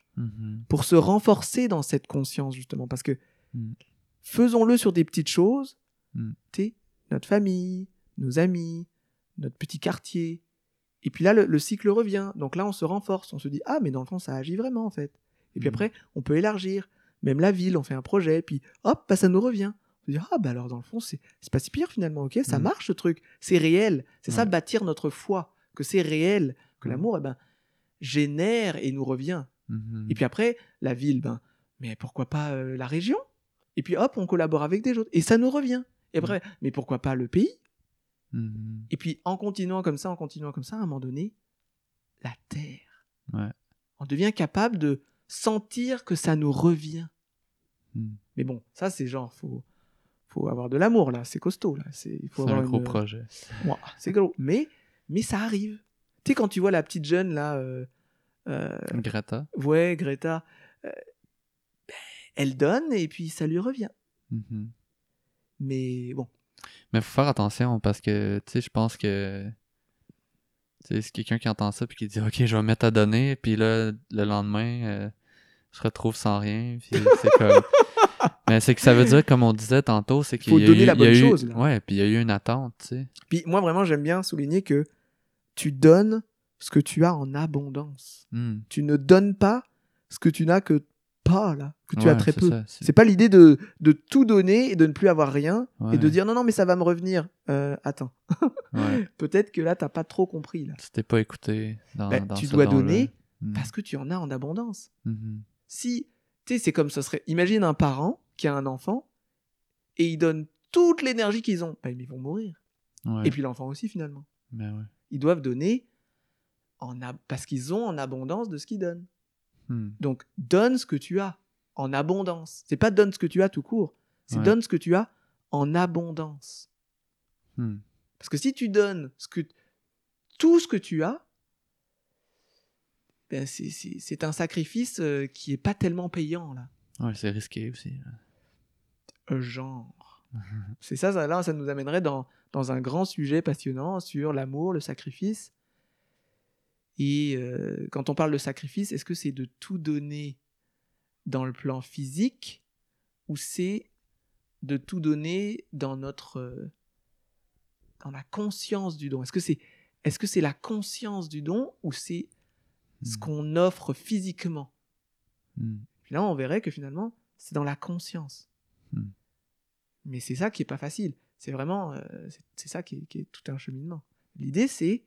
pour se renforcer dans cette conscience, justement. Parce que faisons-le sur des petites choses, Sais, notre famille, nos amis, notre petit quartier. Et puis là, le, le cycle revient. Donc là, on se renforce. On se dit, ah, mais dans le fond, ça agit vraiment, en fait. Et puis Mhm. après, on peut élargir. Même la ville, on fait un projet, puis hop, bah, ça nous revient. On se dit, ah, bah alors dans le fond, c'est pas si pire finalement, ok Ça Mhm. marche ce truc. C'est réel. C'est ça, bâtir notre foi, que c'est réel, que Mhm. l'amour, eh ben, génère et nous revient. Et puis après, la ville, ben, mais pourquoi pas euh, la région? Et puis hop, on collabore avec des autres. Et ça nous revient. Et après, mais pourquoi pas le pays? Mhm. Et puis en continuant comme ça, en continuant comme ça, à un moment donné, la terre. Ouais. On devient capable de sentir que ça nous revient. Mhm. Mais bon, ça c'est genre, faut, faut avoir de l'amour là, c'est costaud là. C'est, un gros une- projet. C'est gros. Mais, mais ça arrive. Tu sais, quand tu vois la petite jeune là, euh, euh, Greta. ouais, Greta, euh, ben, elle donne et puis ça lui revient. Mais bon, Mais faut faire attention parce que, tu sais, je pense que. Tu sais, c'est quelqu'un qui entend ça puis qui dit Ok, je vais me mettre à donner, puis là, le lendemain, euh, je retrouve sans rien. Puis c'est comme. Mais c'est que ça veut dire, comme on disait tantôt, c'est qu'il Faut y a donner eu- la il y a bonne eu- chose, là. Ouais, puis il y a eu une attente, tu sais. Puis moi, vraiment, j'aime bien souligner que tu donnes ce que tu as en abondance. Hmm. Tu ne donnes pas ce que tu n'as que pas, là, que tu as très peu. c'est- pas l'idée de, de tout donner et de ne plus avoir rien Ouais. et de dire non, non, mais ça va me revenir. Euh, attends, Ouais. peut-être que là, t'as pas trop compris. Là. T'es pas écouté dans, dans tu dois donner Hmm. parce que tu en as en abondance. Mhm. Si, tu sais, c'est comme ça serait. Imagine un parent qui a un enfant et il donne toute l'énergie qu'ils ont. Ben, ils vont mourir. Et puis l'enfant aussi, finalement. Ben. Ils doivent donner en ab- parce qu'ils ont en abondance de ce qu'ils donnent. Hmm. Donc, donne ce que tu as en abondance. C'est pas donne ce que tu as tout court. C'est Ouais. donne ce que tu as en abondance. Hmm. Parce que si tu donnes ce que, tout ce que tu as, ben c'est- un sacrifice euh, qui est pas tellement payant, là. Ouais, c'est risqué aussi. Euh, Genre. c'est ça, ça, là, ça nous amènerait dans, dans un grand sujet passionnant sur l'amour, le sacrifice. Et euh, quand on parle de sacrifice, est-ce que c'est de tout donner dans le plan physique ou c'est de tout donner dans notre euh, dans la conscience du don? Est-ce que c'est est-ce que c'est la conscience du don ou c'est ce Hmm. qu'on offre physiquement? Puis là, on verrait que finalement, c'est dans la conscience. Hmm. Mais c'est ça qui est pas facile. C'est vraiment, euh, c'est- c'est ça qui est, qui est tout un cheminement. L'idée, c'est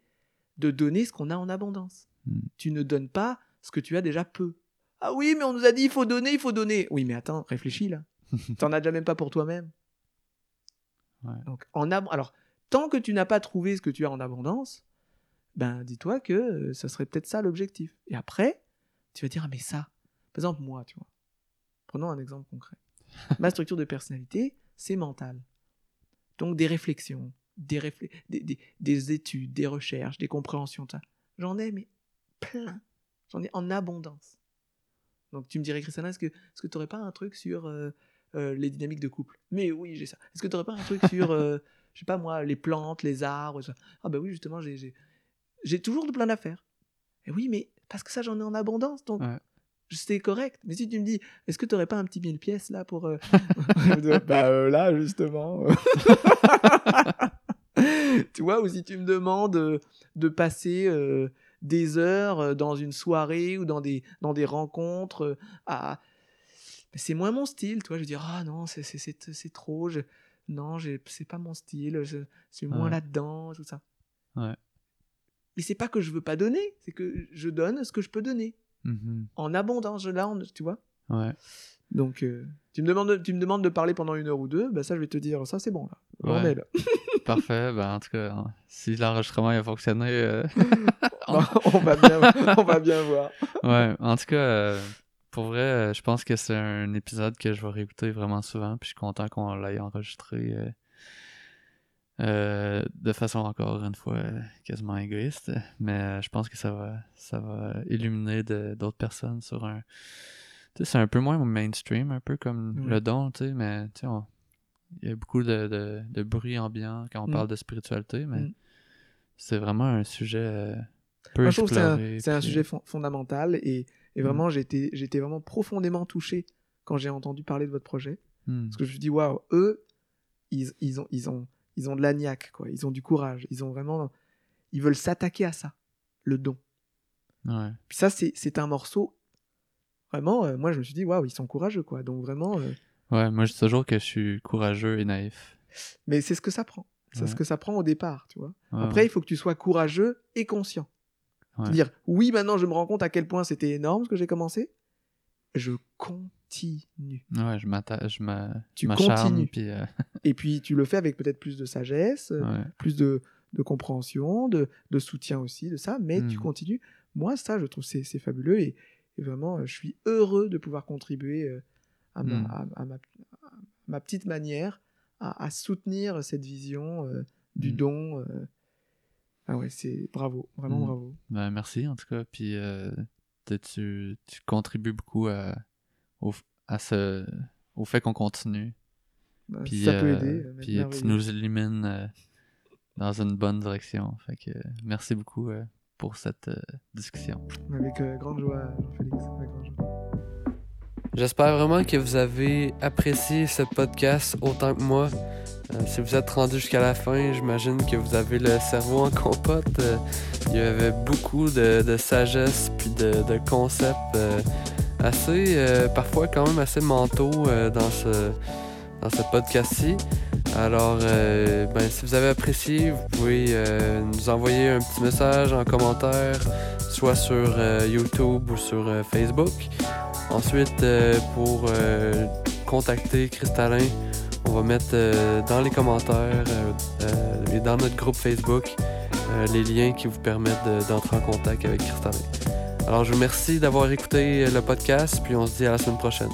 de donner ce qu'on a en abondance. Hmm. Tu ne donnes pas ce que tu as déjà peu. Ah oui, mais on nous a dit il faut donner, il faut donner. Oui, mais attends, réfléchis là. T'en as déjà même pas pour toi-même. Ouais. Donc, en ab- alors, tant que tu n'as pas trouvé ce que tu as en abondance, ben dis-toi que euh, ça serait peut-être ça l'objectif. Et après, tu vas dire ah mais ça. Par exemple moi, tu vois. Prenons un exemple concret. Ma structure de personnalité, c'est mental. Donc des réflexions, des, réflé- des, des- des études, des recherches, des compréhensions. J'en ai mais plein. J'en ai en abondance. Donc tu me dirais Christiana, est-ce que est-ce que tu n'aurais pas un truc sur euh, euh, les dynamiques de couple? Mais oui, j'ai ça. Est-ce que tu n'aurais pas un truc sur, euh, je sais pas moi, les plantes, les arbres ça? Ah bah oui, justement, j'ai, j'ai, j'ai toujours de plein d'affaires. Et oui, mais parce que ça, j'en ai en abondance, donc Ouais. c'est correct. Mais si tu me dis, est-ce que tu n'aurais pas un petit mille pièces là pour... euh, bah euh, là, justement. tu vois, ou si tu me demandes euh, de passer euh, des heures euh, dans une soirée ou dans des, dans des rencontres à... C'est moins mon style, tu vois. Je vais dire, ah non, c'est, c'est, c'est, c'est trop. Je... Non, c'est pas mon style. Je suis moins Ouais. là-dedans, tout ça. Ouais. Mais c'est pas que je veux pas donner, c'est que je donne ce que je peux donner. Mhm. En abondance, je- tu vois. Ouais. Donc, euh, tu, me demandes, tu me demandes de parler pendant une heure ou deux, bah ça, je vais te dire, ça, c'est bon, là. Ouais. Parfait. Ben, en tout cas, hein, si l'enregistrement a fonctionné. euh, on, va bien, on va bien voir. Ouais, en tout cas, euh, pour vrai, je pense que c'est un épisode que je vais réécouter vraiment souvent. Puis je suis content qu'on l'ait enregistré euh, de façon encore une fois quasiment égoïste. Mais je pense que ça va, ça va illuminer d'autres personnes sur un. C'est un peu moins mainstream, un peu comme le don, tu sais, mais tu sais, on- il y a beaucoup de, de, de bruit ambiant quand on Mm. parle de spiritualité, mais Mm. c'est vraiment un sujet euh, peu je trouve que c'est un, sujet fon- fondamental et, et Mm. vraiment, été vraiment profondément touché quand j'ai entendu parler de votre projet. Parce que je me dis, waouh, eux, ils, ils, ont, ils, ont, ils ont de la niaque, quoi. Ils ont du courage. Ils ont vraiment. Ils veulent s'attaquer à ça. le don. Ouais. Puis ça, c'est un morceau. Vraiment, euh, moi, je me suis dit, waouh, ils sont courageux, quoi. Donc vraiment, euh, Ouais, moi, je dis toujours que je suis courageux et naïf. mais c'est ce que ça prend. C'est ce que ça prend au départ, tu vois. Ouais, Après, il faut que tu sois courageux et conscient. Dire, oui, maintenant, je me rends compte à quel point c'était énorme ce que j'ai commencé. Je continue. ouais, je m'attache, je Tu continues. puis euh, Et puis, tu le fais avec peut-être plus de sagesse, plus de, de compréhension, de, de soutien aussi, de ça, mais tu Mm. continues. Moi, ça, je trouve c'est c'est fabuleux et, et vraiment, euh, je suis heureux de pouvoir contribuer euh, à, ma, Mm. à, à ma, à ma petite manière à, soutenir cette vision euh, du Mm. don. euh. Ah ouais, c'est bravo, vraiment Mm. bravo. Ben, merci en tout cas. Puis euh, tu, tu, contribues beaucoup à, au, à ce, au fait qu'on continue. Bah, Puis, ça peut aider. puis tu nous illumines dans une bonne direction. Fait que merci beaucoup pour cette euh, discussion. Avec euh, grande joie, Jean-Félix. avec grande joie. J'espère vraiment que vous avez apprécié ce podcast autant que moi. Euh, si vous êtes rendu jusqu'à la fin, j'imagine que vous avez le cerveau en compote. Euh, il y avait beaucoup de, de sagesse puis de, de concepts euh, assez, euh, parfois quand même assez mentaux euh, dans ce, dans ce podcast-ci. Alors, euh, ben, si vous avez apprécié, vous pouvez euh, nous envoyer un petit message en commentaire, soit sur euh, YouTube ou sur Facebook. Ensuite, pour contacter Cristallin, on va mettre dans les commentaires et dans notre groupe Facebook les liens qui vous permettent de- d'entrer en contact avec Cristallin. Alors, je vous remercie d'avoir écouté le podcast, puis on se dit à la semaine prochaine.